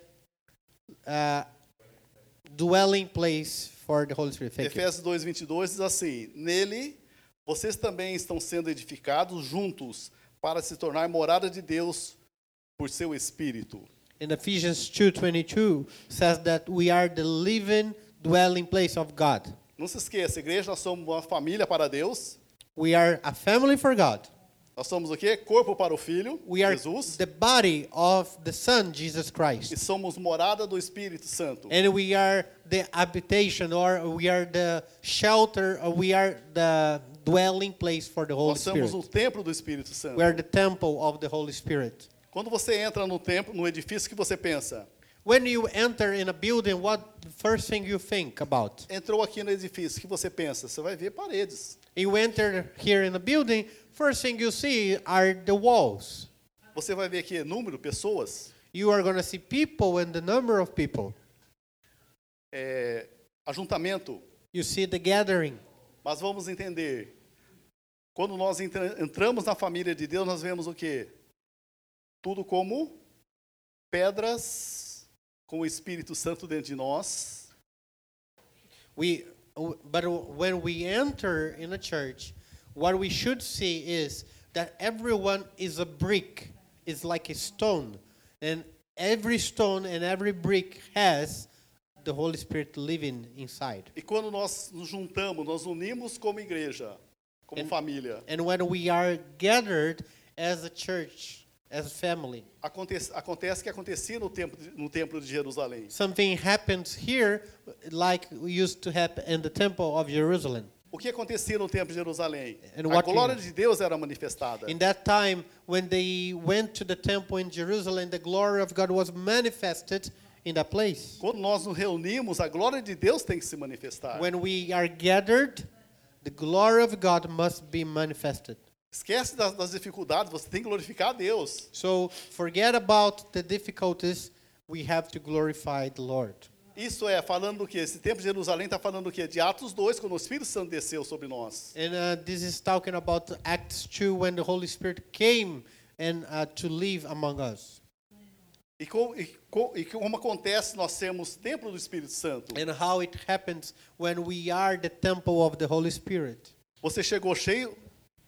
uh, dwelling place for the Holy Spirit. Thank. Efésios 2, 22 diz assim: Nele vocês também estão sendo edificados juntos para se tornar morada de Deus por seu Espírito. In Ephesians 2:22 says that we are the living dwelling place of God. Não se esqueça, igreja, nós somos uma família para Deus. We are a family for God. Nós somos o quê? Corpo para o Filho, We are Jesus. the body of the Son Jesus E Christ. somos morada do Espírito Santo. And we are the habitation or we are the shelter or we are the dwelling place for the Holy Nós somos Spirit. o templo do Espírito Santo. We are the temple of the Holy Spirit. Quando você entra no templo, no edifício, o que você pensa? When you enter in a building, what the first thing you think about? Entrou aqui no edifício, o que você pensa? Você vai ver paredes. You enter here in a building, first thing you see are the walls. Você vai ver aqui número, pessoas, You are going to see people and the number of people. é, ajuntamento. You see the gathering. Mas vamos entender. Quando nós entra- entramos na família de Deus, nós vemos o quê? Tudo como pedras com o Espírito Santo dentro de nós. We, but when we enter in a church, what we should see is that everyone is a brick, is like a stone, and every stone and every brick has the Holy Spirit living inside. E quando nós nos juntamos, nós unimos como igreja, como And- família. And when we are gathered as a church, as a family, Acontece, acontece que acontecia no templo, no templo de Jerusalém. something happens here like used to happen in the temple of Jerusalem. O que acontecia no templo de Jerusalém? And A glória de Deus era manifestada. In that time, when they went to the temple in Jerusalem, the glory of God was manifested in that place. Quando nós nos reunimos, a glória de Deus tem que se manifestar. When we are gathered, the glory of God must be manifested. Esquece das, das dificuldades, você tem que glorificar a Deus. So forget about the difficulties. We have to glorify the Lord. Isso é falando do que? Esse tempo de Jerusalém está falando do que? De Atos 2, quando o Espírito Santo desceu sobre nós. And uh, this is talking about Acts 2 when the Holy Spirit came and uh, to live among us. E, com, e, com, e como acontece nós sermos templo do Espírito Santo? And how it happens when we are the temple of the Holy Spirit. Você chegou cheio.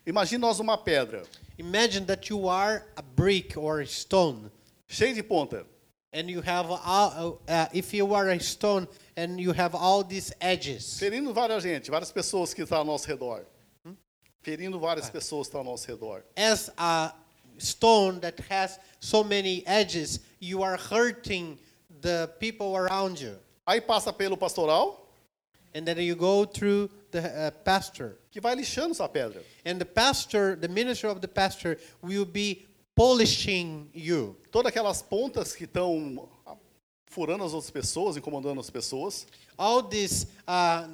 Imagine nós uma pedra, Imagine that you are a brick or a stone, cheia de ponta. and you have all, uh, if you are a stone and you have all these edges, Ferindo várias gente, várias pessoas que estão ao nosso redor. Ferindo várias pessoas que estão ao nosso redor. as a stone that has so many edges, you are hurting the people around you. Aí passa pelo pastoral, And then you go through the uh, pastor, que vai lixando essa pedra. and the pastor, the minister of the pastor, will be polishing you. Todas aquelas pontas que estão furando as outras pessoas, incomodando as pessoas. All these uh,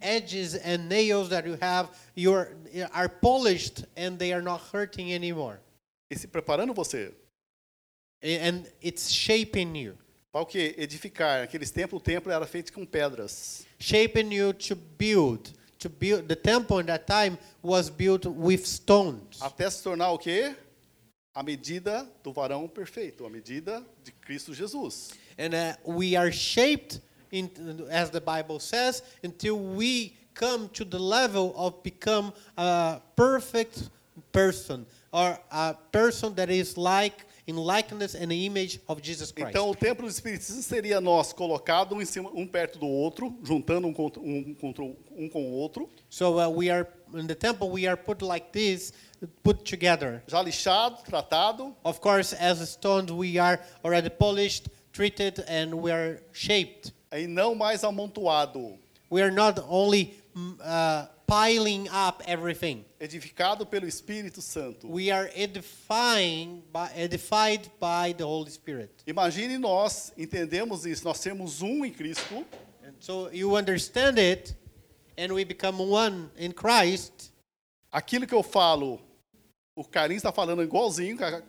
edges and nails that you have you're, are polished and they are not hurting anymore. E se preparando você And it's shaping you. Para o que? Edificar. Naqueles tempos, o templo era feito com pedras. Shaping you to build. To build the temple in that time was built with stones. Até se tornar o quê? A medida do varão perfeito, a medida de Cristo Jesus. And uh, we are shaped, in, as the Bible says, until we come to the level of become a perfect person or a person that is like in likeness and image of Jesus Christ. Então, o templo do Espírito seria nós colocado um, em cima, um perto do outro, juntando um, contra, um, contra, um com o outro, so uh, we are in the temple. We are put like this, put together. já lixado, tratado, Of course, as stones, we are already polished, treated, and we are shaped. e não mais amontoado, We are not only uh, piling up everything. edificado pelo Espírito Santo. We are edifying by, edified by the Holy Spirit. Imagine nós entendemos isso, nós sermos um em Cristo, And so you understand it, and we become one in Christ. aquilo que eu falo, o Carlinhos está falando igualzinho a,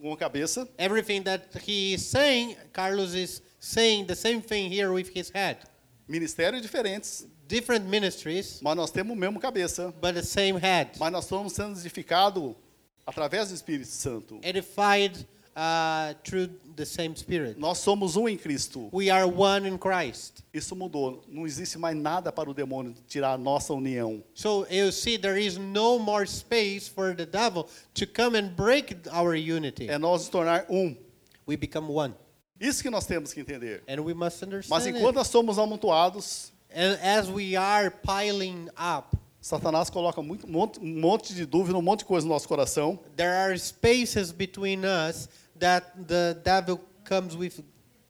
com a cabeça, Everything that he is saying, Carlos is saying the same thing here with his head. ministérios diferentes, Different ministries, mas nós temos o mesmo cabeça, but the same head. mas nós estamos sendo edificados através do Espírito Santo. Edified uh, through the same Spirit. Nós somos um em Cristo. We are one in Christ. Isso mudou. Não existe mais nada para o demônio tirar a nossa união. So you see, there is no more space for the devil to come and break our unity. É nós nos tornar um. We become one. Isso que nós temos que entender. And we must Mas understand enquanto it. nós somos amontoados, as we are piling up, Satanás coloca muito, um monte, de dúvida, um monte de coisa no nosso coração. there are spaces between us that the devil comes with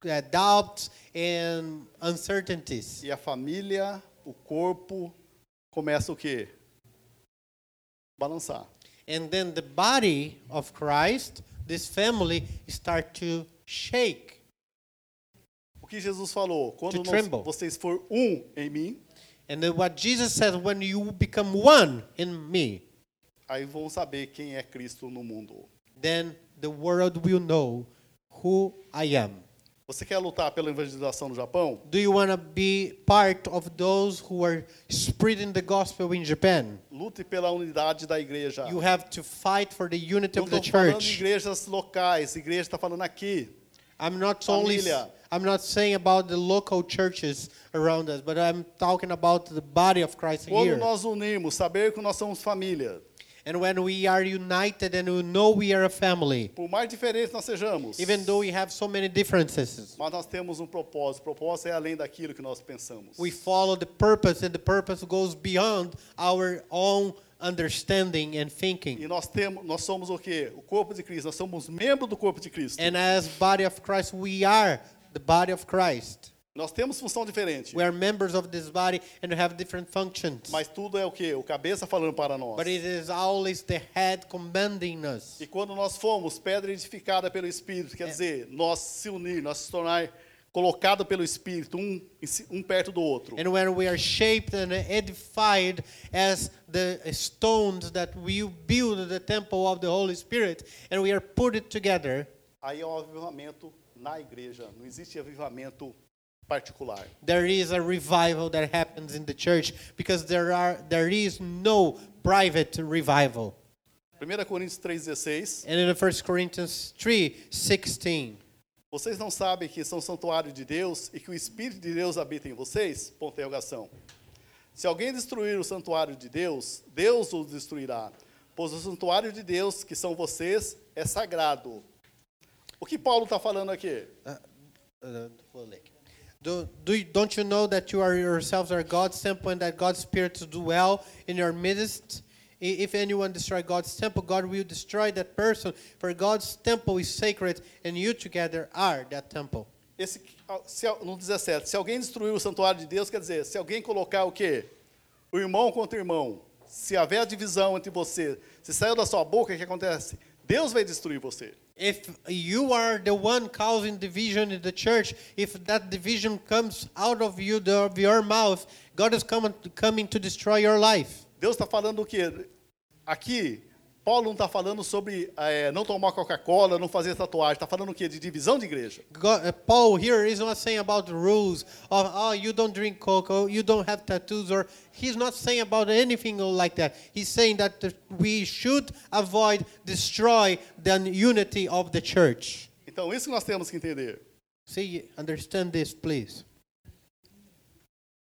uh, doubts and uncertainties. E a família, o corpo, começa o quê? Balançar. And then the body of Christ, this family, start to shake. Que Jesus falou? Quando nós- vocês for um em mim, And what Jesus says, when you become one in me, aí vão saber quem é Cristo no mundo. then the world will know who I am. Você quer lutar pela evangelização no Japão? Do you want to be part of those who are spreading the gospel in Japan? Lute pela unidade da igreja. You have to fight for the unity Não of the estou falando de church. igrejas locais, igreja está falando aqui. I'm not only. I'm not saying about the local churches around us, but I'm talking about the body of Christ Quando here. nós unimos, saber que nós somos família, And when we are united and we know we are a family, por mais diferentes nós sejamos, even though we have so many differences, mas nós temos um propósito. O propósito é além daquilo que nós pensamos. we follow the purpose, and the purpose goes beyond our own understanding and thinking. E nós temos, nós somos o quê? O corpo de Cristo. Nós somos membro do corpo de Cristo. And as body of Christ, we are the body of Christ. Nós temos função diferente. We are members of this body and we have different functions. Mas tudo é o quê? O cabeça falando para nós. But it is always the head commanding us. E quando nós fomos pedra edificada pelo Espírito, quer dizer, nós se unir, nós se tornar colocado pelo Espírito, um, um perto do outro. And when we are shaped and edified as the stones that we build the temple of the Holy Spirit, and we are put it together, Aí é um avivamento na igreja. Não existe avivamento particular. there is a revival that happens in the church because there are there is no private revival. 1 Coríntios 3,16. And in 1 Corinthians 3 16, Vocês não sabem que são santuário de Deus e que o Espírito de Deus habita em vocês? Ponto interrogação. Se alguém destruir o santuário de Deus, Deus o destruirá. Pois o santuário de Deus, que são vocês, é sagrado. O que Paulo está falando aqui? uh, do, do you, don't you know that you are yourselves are God's temple and that God's Spirit dwell in your midst? If anyone destroy God's temple, God will destroy that person. For God's temple is sacred, and you together are that temple. Esse, se, no 17, se alguém destruir o santuário de Deus, quer dizer, se alguém colocar o quê? O irmão contra o irmão. Se houver divisão entre você, se saiu da sua boca, o que acontece? Deus vai destruir você. If you are the one causing division in the church, if that division comes out of you, the, of your mouth, God is coming, coming to destroy your life. Deus está falando o quê? Aqui, Paulo não está falando sobre eh, não tomar Coca-Cola, não fazer tatuagem. Está falando o quê? De divisão de igreja. God, uh, Paul here is not saying about the rules of oh you don't drink cocoa, you don't have tattoos, or he's not saying about anything like that. He's saying that we should avoid destroy the unity of the church. Então, isso nós temos que entender. See, understand this, please.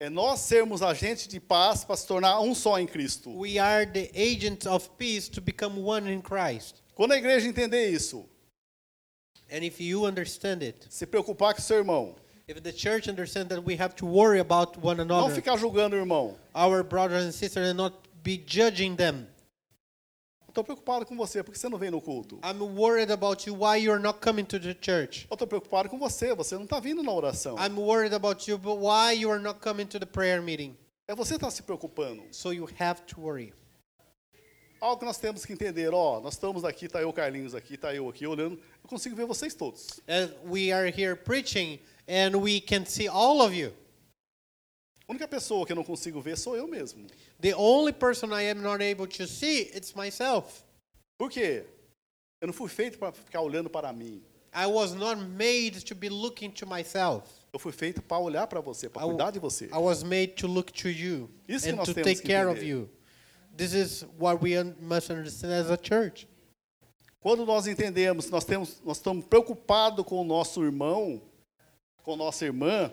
É nós sermos agentes de paz para se tornar um só em Cristo. We are the agents of peace to become one in Christ. Quando a igreja entender isso, And if you understand it, se preocupar com seu irmão, if the church understands that we have to worry about one não another, ficar julgando o irmão. our brothers and sisters, and not be judging them. Estou preocupado com você, porque você não vem no culto. I'm worried about you why you're not coming to the church. Eu estou preocupado com você, você não está vindo na oração. I'm worried about you, but why you are not coming to the prayer meeting? É você está se preocupando. So you have to worry. Algo que nós temos que entender, ó, nós estamos aqui, está eu, Carlinhos aqui, está eu aqui olhando, eu consigo ver vocês todos. As we are here preaching, and we can see all of you. A única pessoa que eu não consigo ver sou eu mesmo. The only person I am not able to see, it's myself. Por quê? Eu não fui feito para ficar olhando para mim. I was not made to be looking to myself. Eu fui feito para olhar para você, para I, cuidar de você. I was made to look to you Isso que and nós to temos take que care of you. This is what we un- must understand as a church. Quando nós entendemos nós, temos, nós estamos preocupados com o nosso irmão, com nossa irmã,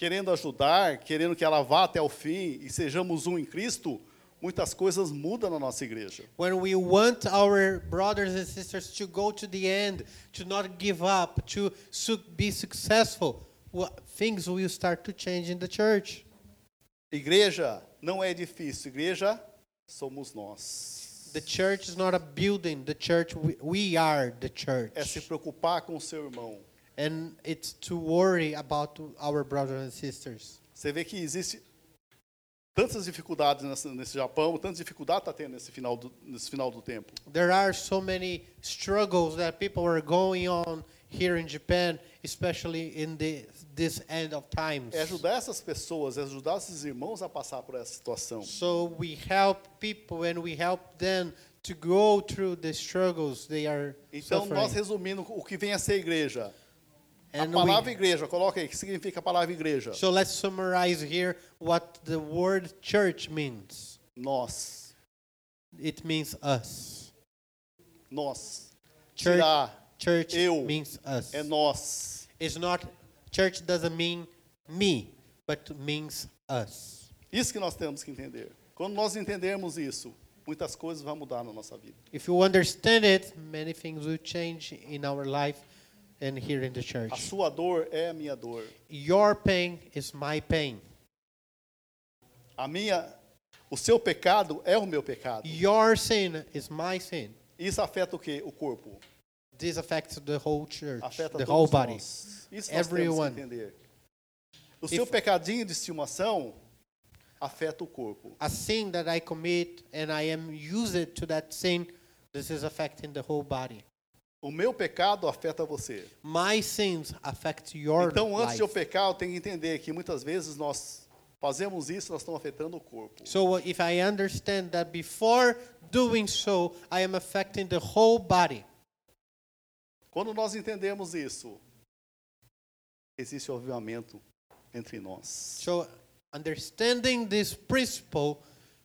querendo ajudar, querendo que ela vá até o fim e sejamos um em Cristo, muitas coisas mudam na nossa igreja. When we want our brothers and sisters to go to the end, to not give up, to be successful, things will start to change in the church. Igreja não é edifício, igreja somos nós. The church is not a building. The church, we, we are the É se church. preocupar com o seu irmão. And it's to worry about our brothers and sisters. Você vê que existe tantas dificuldades nesse, nesse Japão, tantas dificuldades está tendo nesse final, do, nesse final do tempo. There are so many struggles that people are going on here in Japan, especially in the, this end of times. É ajudar essas pessoas, é ajudar esses irmãos a passar por essa situação. So we help people and we help them to go through the struggles they are Então, nós suffering. resumindo o que vem a ser igreja. A And palavra we, igreja, coloca aí, o que significa a palavra igreja? so let's summarize here what the word church means. Nós. It means us. Nós. Church, Tirar church eu, means us. é nós. It's not church doesn't mean me, but means us. Isso que nós temos que entender. Quando nós entendermos isso, muitas coisas vão mudar na nossa vida. If you understand it, many things will change in our life and here in the A church. sua dor é a minha dor. Your pain is my pain. A minha, o seu pecado é o meu pecado. Your sin is my sin. Isso afeta o quê? O corpo. This affects the whole church, Afeta the whole body. nós. Isso Everyone. entender. O seu pecadinho de estimação afeta o corpo. A sin that I commit and I am used to that sin, this is affecting the whole body. O meu pecado afeta você. My sins affect your Então, antes de eu life. pecar, eu tenho que entender que muitas vezes nós fazemos isso, nós estamos afetando o corpo. So uh, if I understand that before doing so, I am affecting the whole body. Quando nós entendemos isso, existe o avivamento entre nós. So understanding this principle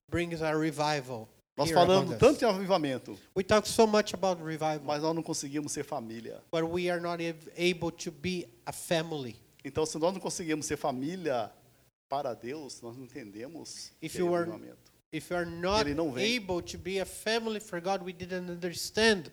brings a revival. Nós falamos tanto em avivamento, We talk so much about revival, mas nós não conseguimos ser família. but we are not able to be a family. Então, se nós não conseguimos ser família para Deus, nós não entendemos If you are- avivamento. If you are not não able to be a family for God, we didn't understand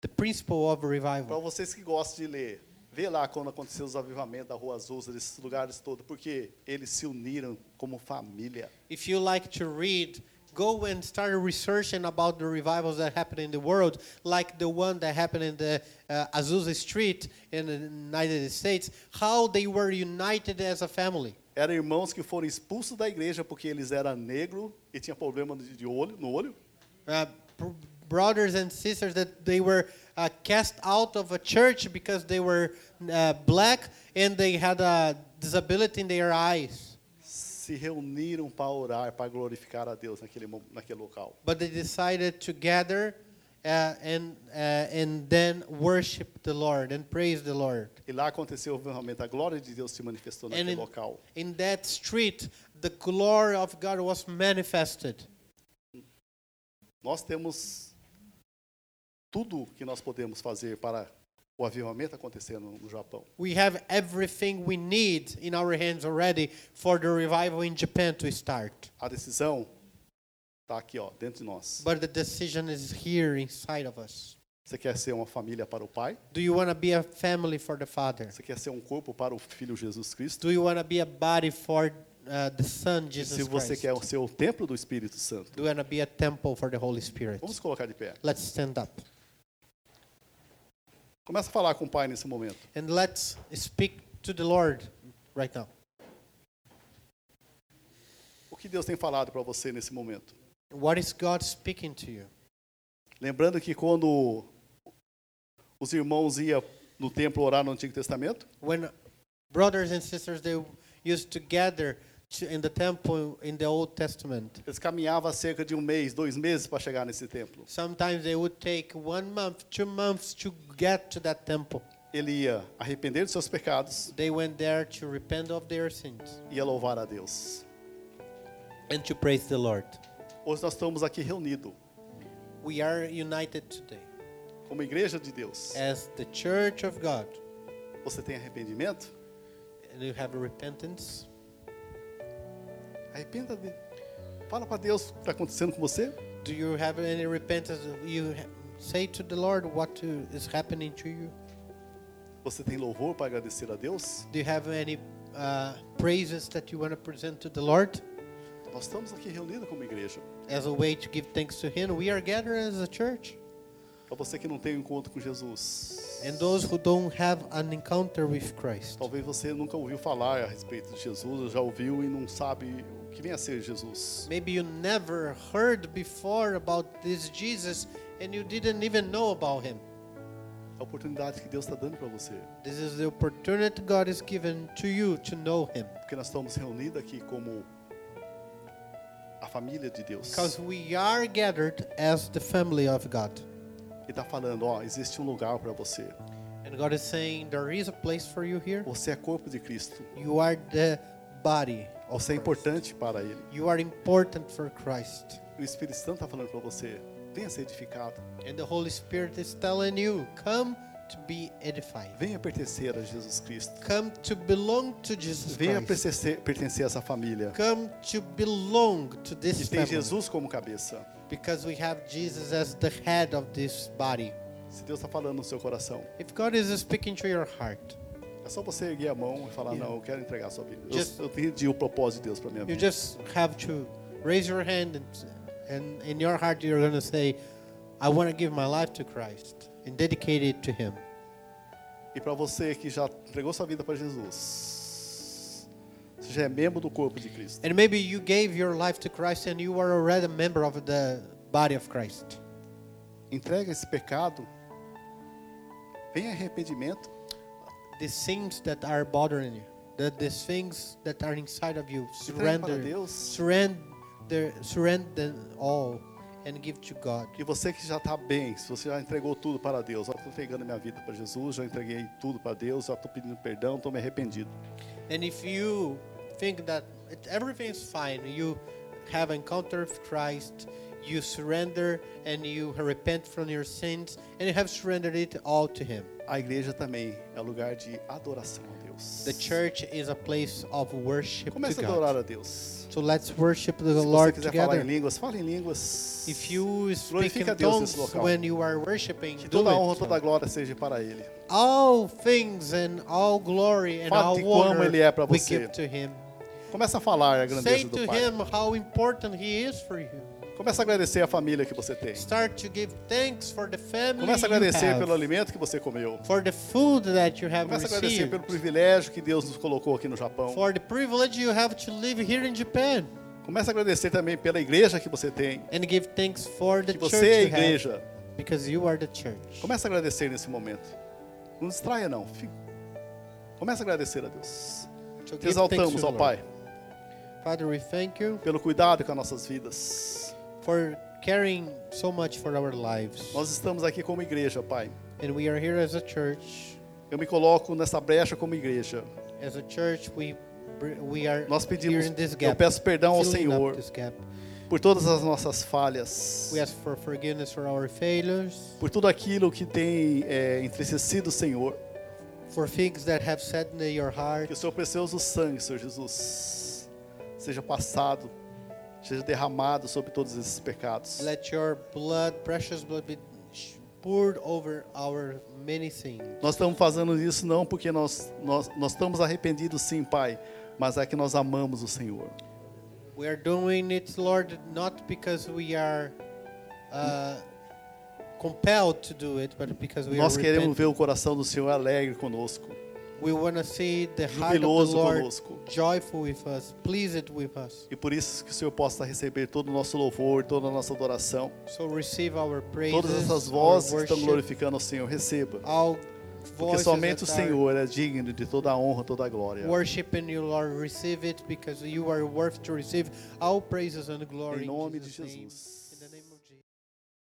the principle of Para revival. vocês que gostam de ler, vê lá quando aconteceu os avivamentos da Rua Azul, desses lugares todos, porque eles se uniram como família. If you like to read, go and start researching about the revivals that happen in the world, like the one that happened in the uh, Azusa Street in the United States, how they were united as a family. Eram irmãos que foram expulsos da igreja porque eles eram negros e tinham problema de olho, no olho. Uh, brothers and sisters that they were uh, cast out of a church because they were uh, black and they had a disability in their eyes. Se reuniram para orar, para glorificar a Deus naquele, naquele local. But they decided to gather uh, and, uh, and then worship the Lord and praise the Lord. E lá aconteceu realmente a glória de Deus se manifestou And naquele in, local. in that street, the glory of God was manifested. Nós temos tudo que nós podemos fazer para o avivamento acontecer no, Japão. We have everything we need in our hands already for the revival in Japan to start. A decisão está aqui, ó, dentro de nós. But the decision is here inside of us. Você quer ser uma família para o Pai? Do you want to be a family for the Father? Você quer ser um corpo para o Filho Jesus Cristo? Do you want to be a body for uh, the Son, Jesus se você Christ? quer ser o templo do Espírito Santo? Do you want to be a temple for the Holy Spirit? Vamos colocar de pé. Let's stand up. Começa a falar com o Pai nesse momento. And let's speak to the Lord right now. O que Deus tem falado para você nesse momento? What is God speaking to you? Lembrando que quando os irmãos iam no templo orar no Antigo Testamento, When brothers and sisters they used to gather in the temple in the Old Testament, eles caminhavam cerca de um mês, dois meses para chegar nesse templo. sometimes they would take one month, two months to get to that temple. Ele ia arrepender dos seus pecados, They went there to repent of their sins ia louvar a Deus. and to praise the Lord. Hoje nós estamos aqui reunidos We are united today como igreja de Deus. as the Church of God. Você tem arrependimento? And you have repentance. Arrependa de. Fala para Deus o que está acontecendo com você. Do you have any repentance? You say to the Lord what to, is happening to you. Você tem louvor para agradecer a Deus? Do you have any uh, praises that you want to present to the Lord Nós estamos aqui reunidos como igreja. as a way to give thanks to Him? We are gathered as a church. Para você que não tem um encontro com Jesus. And those who don't have an encounter with Christ, Talvez você nunca ouviu falar a respeito de Jesus, já ouviu e não sabe que vem a ser Jesus. maybe you never heard before about this Jesus and you didn't even know about Him. A oportunidade que Deus está dando para você. This is the opportunity God is given to you to know Him. Porque nós estamos reunidos aqui como a família de Deus. Because we are gathered as the family of God. Ele está falando, ó, existe um lugar para você. And God is saying, There is a place for you here. Você é corpo de Cristo. You are the body Você é importante para Ele. You are important for Christ. O Espírito Santo está falando para você, venha ser edificado. And the Holy Spirit is telling you, Come to be edified. Venha pertencer a Jesus Cristo. Come to belong to Jesus Venha pertencer, pertencer a essa família. Come to belong to Que this tem family. Jesus como cabeça. Because we have Jesus as the head of this body. Se Deus está falando no seu coração, If God is speaking to your heart, só você erguer a mão e falar, Yeah. não, eu quero entregar a sua vida. Eu, Just- eu entendi o propósito de Deus para minha you vida. just have to raise your hand and, and in your heart you're going to say, I want to give my life to Christ and dedicate it to Him. E para você que já entregou sua vida para Jesus, você já é membro do corpo de Cristo. And maybe you gave your life to Christ and you are already a member of the body of Christ. Entrega esse pecado. Vem arrependimento. The things that are bothering you, that the things that are inside of you, surrender, surrender, surrender them all and give to God. E você que já está bem, se você já entregou tudo para Deus, eu estou entregando minha vida para Jesus, já entreguei tudo para Deus, já estou pedindo perdão, estou me arrependido. And if you think that everything is fine, you have encountered Christ, you surrender and you repent from your sins, and you have surrendered it all to Him. A igreja também é lugar de adoração a Deus. The church is a place of worship Comece to a adorar a Deus. So let's worship the Se você Lord quiser falar em línguas, fale em línguas. If you speak Glorifica in tongues local. when you are worshiping, que do toda a honra, it. toda a glória seja para Ele. All things and all glory and all como honor ele é pra we você. give to Him. Começa a falar a Say grandeza to do Pai. Him how important He is for you. Começa a agradecer a família que você tem. Start to give thanks for the family Começa a agradecer pelo alimento que você comeu. for the food that you have Começa a agradecer received, pelo privilégio que Deus nos colocou aqui no Japão. for the privilege you have to live here in Japan. Comece a agradecer também pela igreja que você tem. And give thanks for the Que church você é a you have, igreja. because you are the church. Comece a agradecer nesse momento. Não distraia não. Fique- Comece a agradecer a Deus. Te give thanks exaltamos, to the ó Lord. Pai, Father, we thank you pelo cuidado com as nossas vidas. For caring so much for our lives. Nós estamos aqui como igreja, Pai. And we are here as a church. Eu me coloco nessa brecha como igreja. As a church, we we are Nós here pedimos, in this eu gap. peço perdão ao Senhor por todas as nossas falhas, We ask for forgiveness for our failures, por tudo aquilo que tem é, entristecido o Senhor. for things that have saddened your heart. Que o seu precioso sangue, Senhor Jesus, seja passado, seja derramado sobre todos esses pecados. Let your blood, precious blood, be poured over our many things. Nós estamos fazendo isso não porque nós, nós, nós estamos arrependidos, sim, Pai, mas é que nós amamos o Senhor. We are doing it, Lord, not because we are uh, compelled to do it, but because we Nós are queremos repentant. ver o coração do Senhor alegre conosco, We want to see the heart of the Lord conosco. joyful with us, pleased with us. E por isso que o Senhor possa receber todo o nosso louvor, toda a nossa adoração. So receive our praises, Todas essas vozes que estão glorificando ao Senhor, receba. all Porque somente o Senhor é digno de toda a honra, toda a glória. worshiping you, Lord, receive it because you are worth to receive all praises and glory. Em nome de Jesus' name.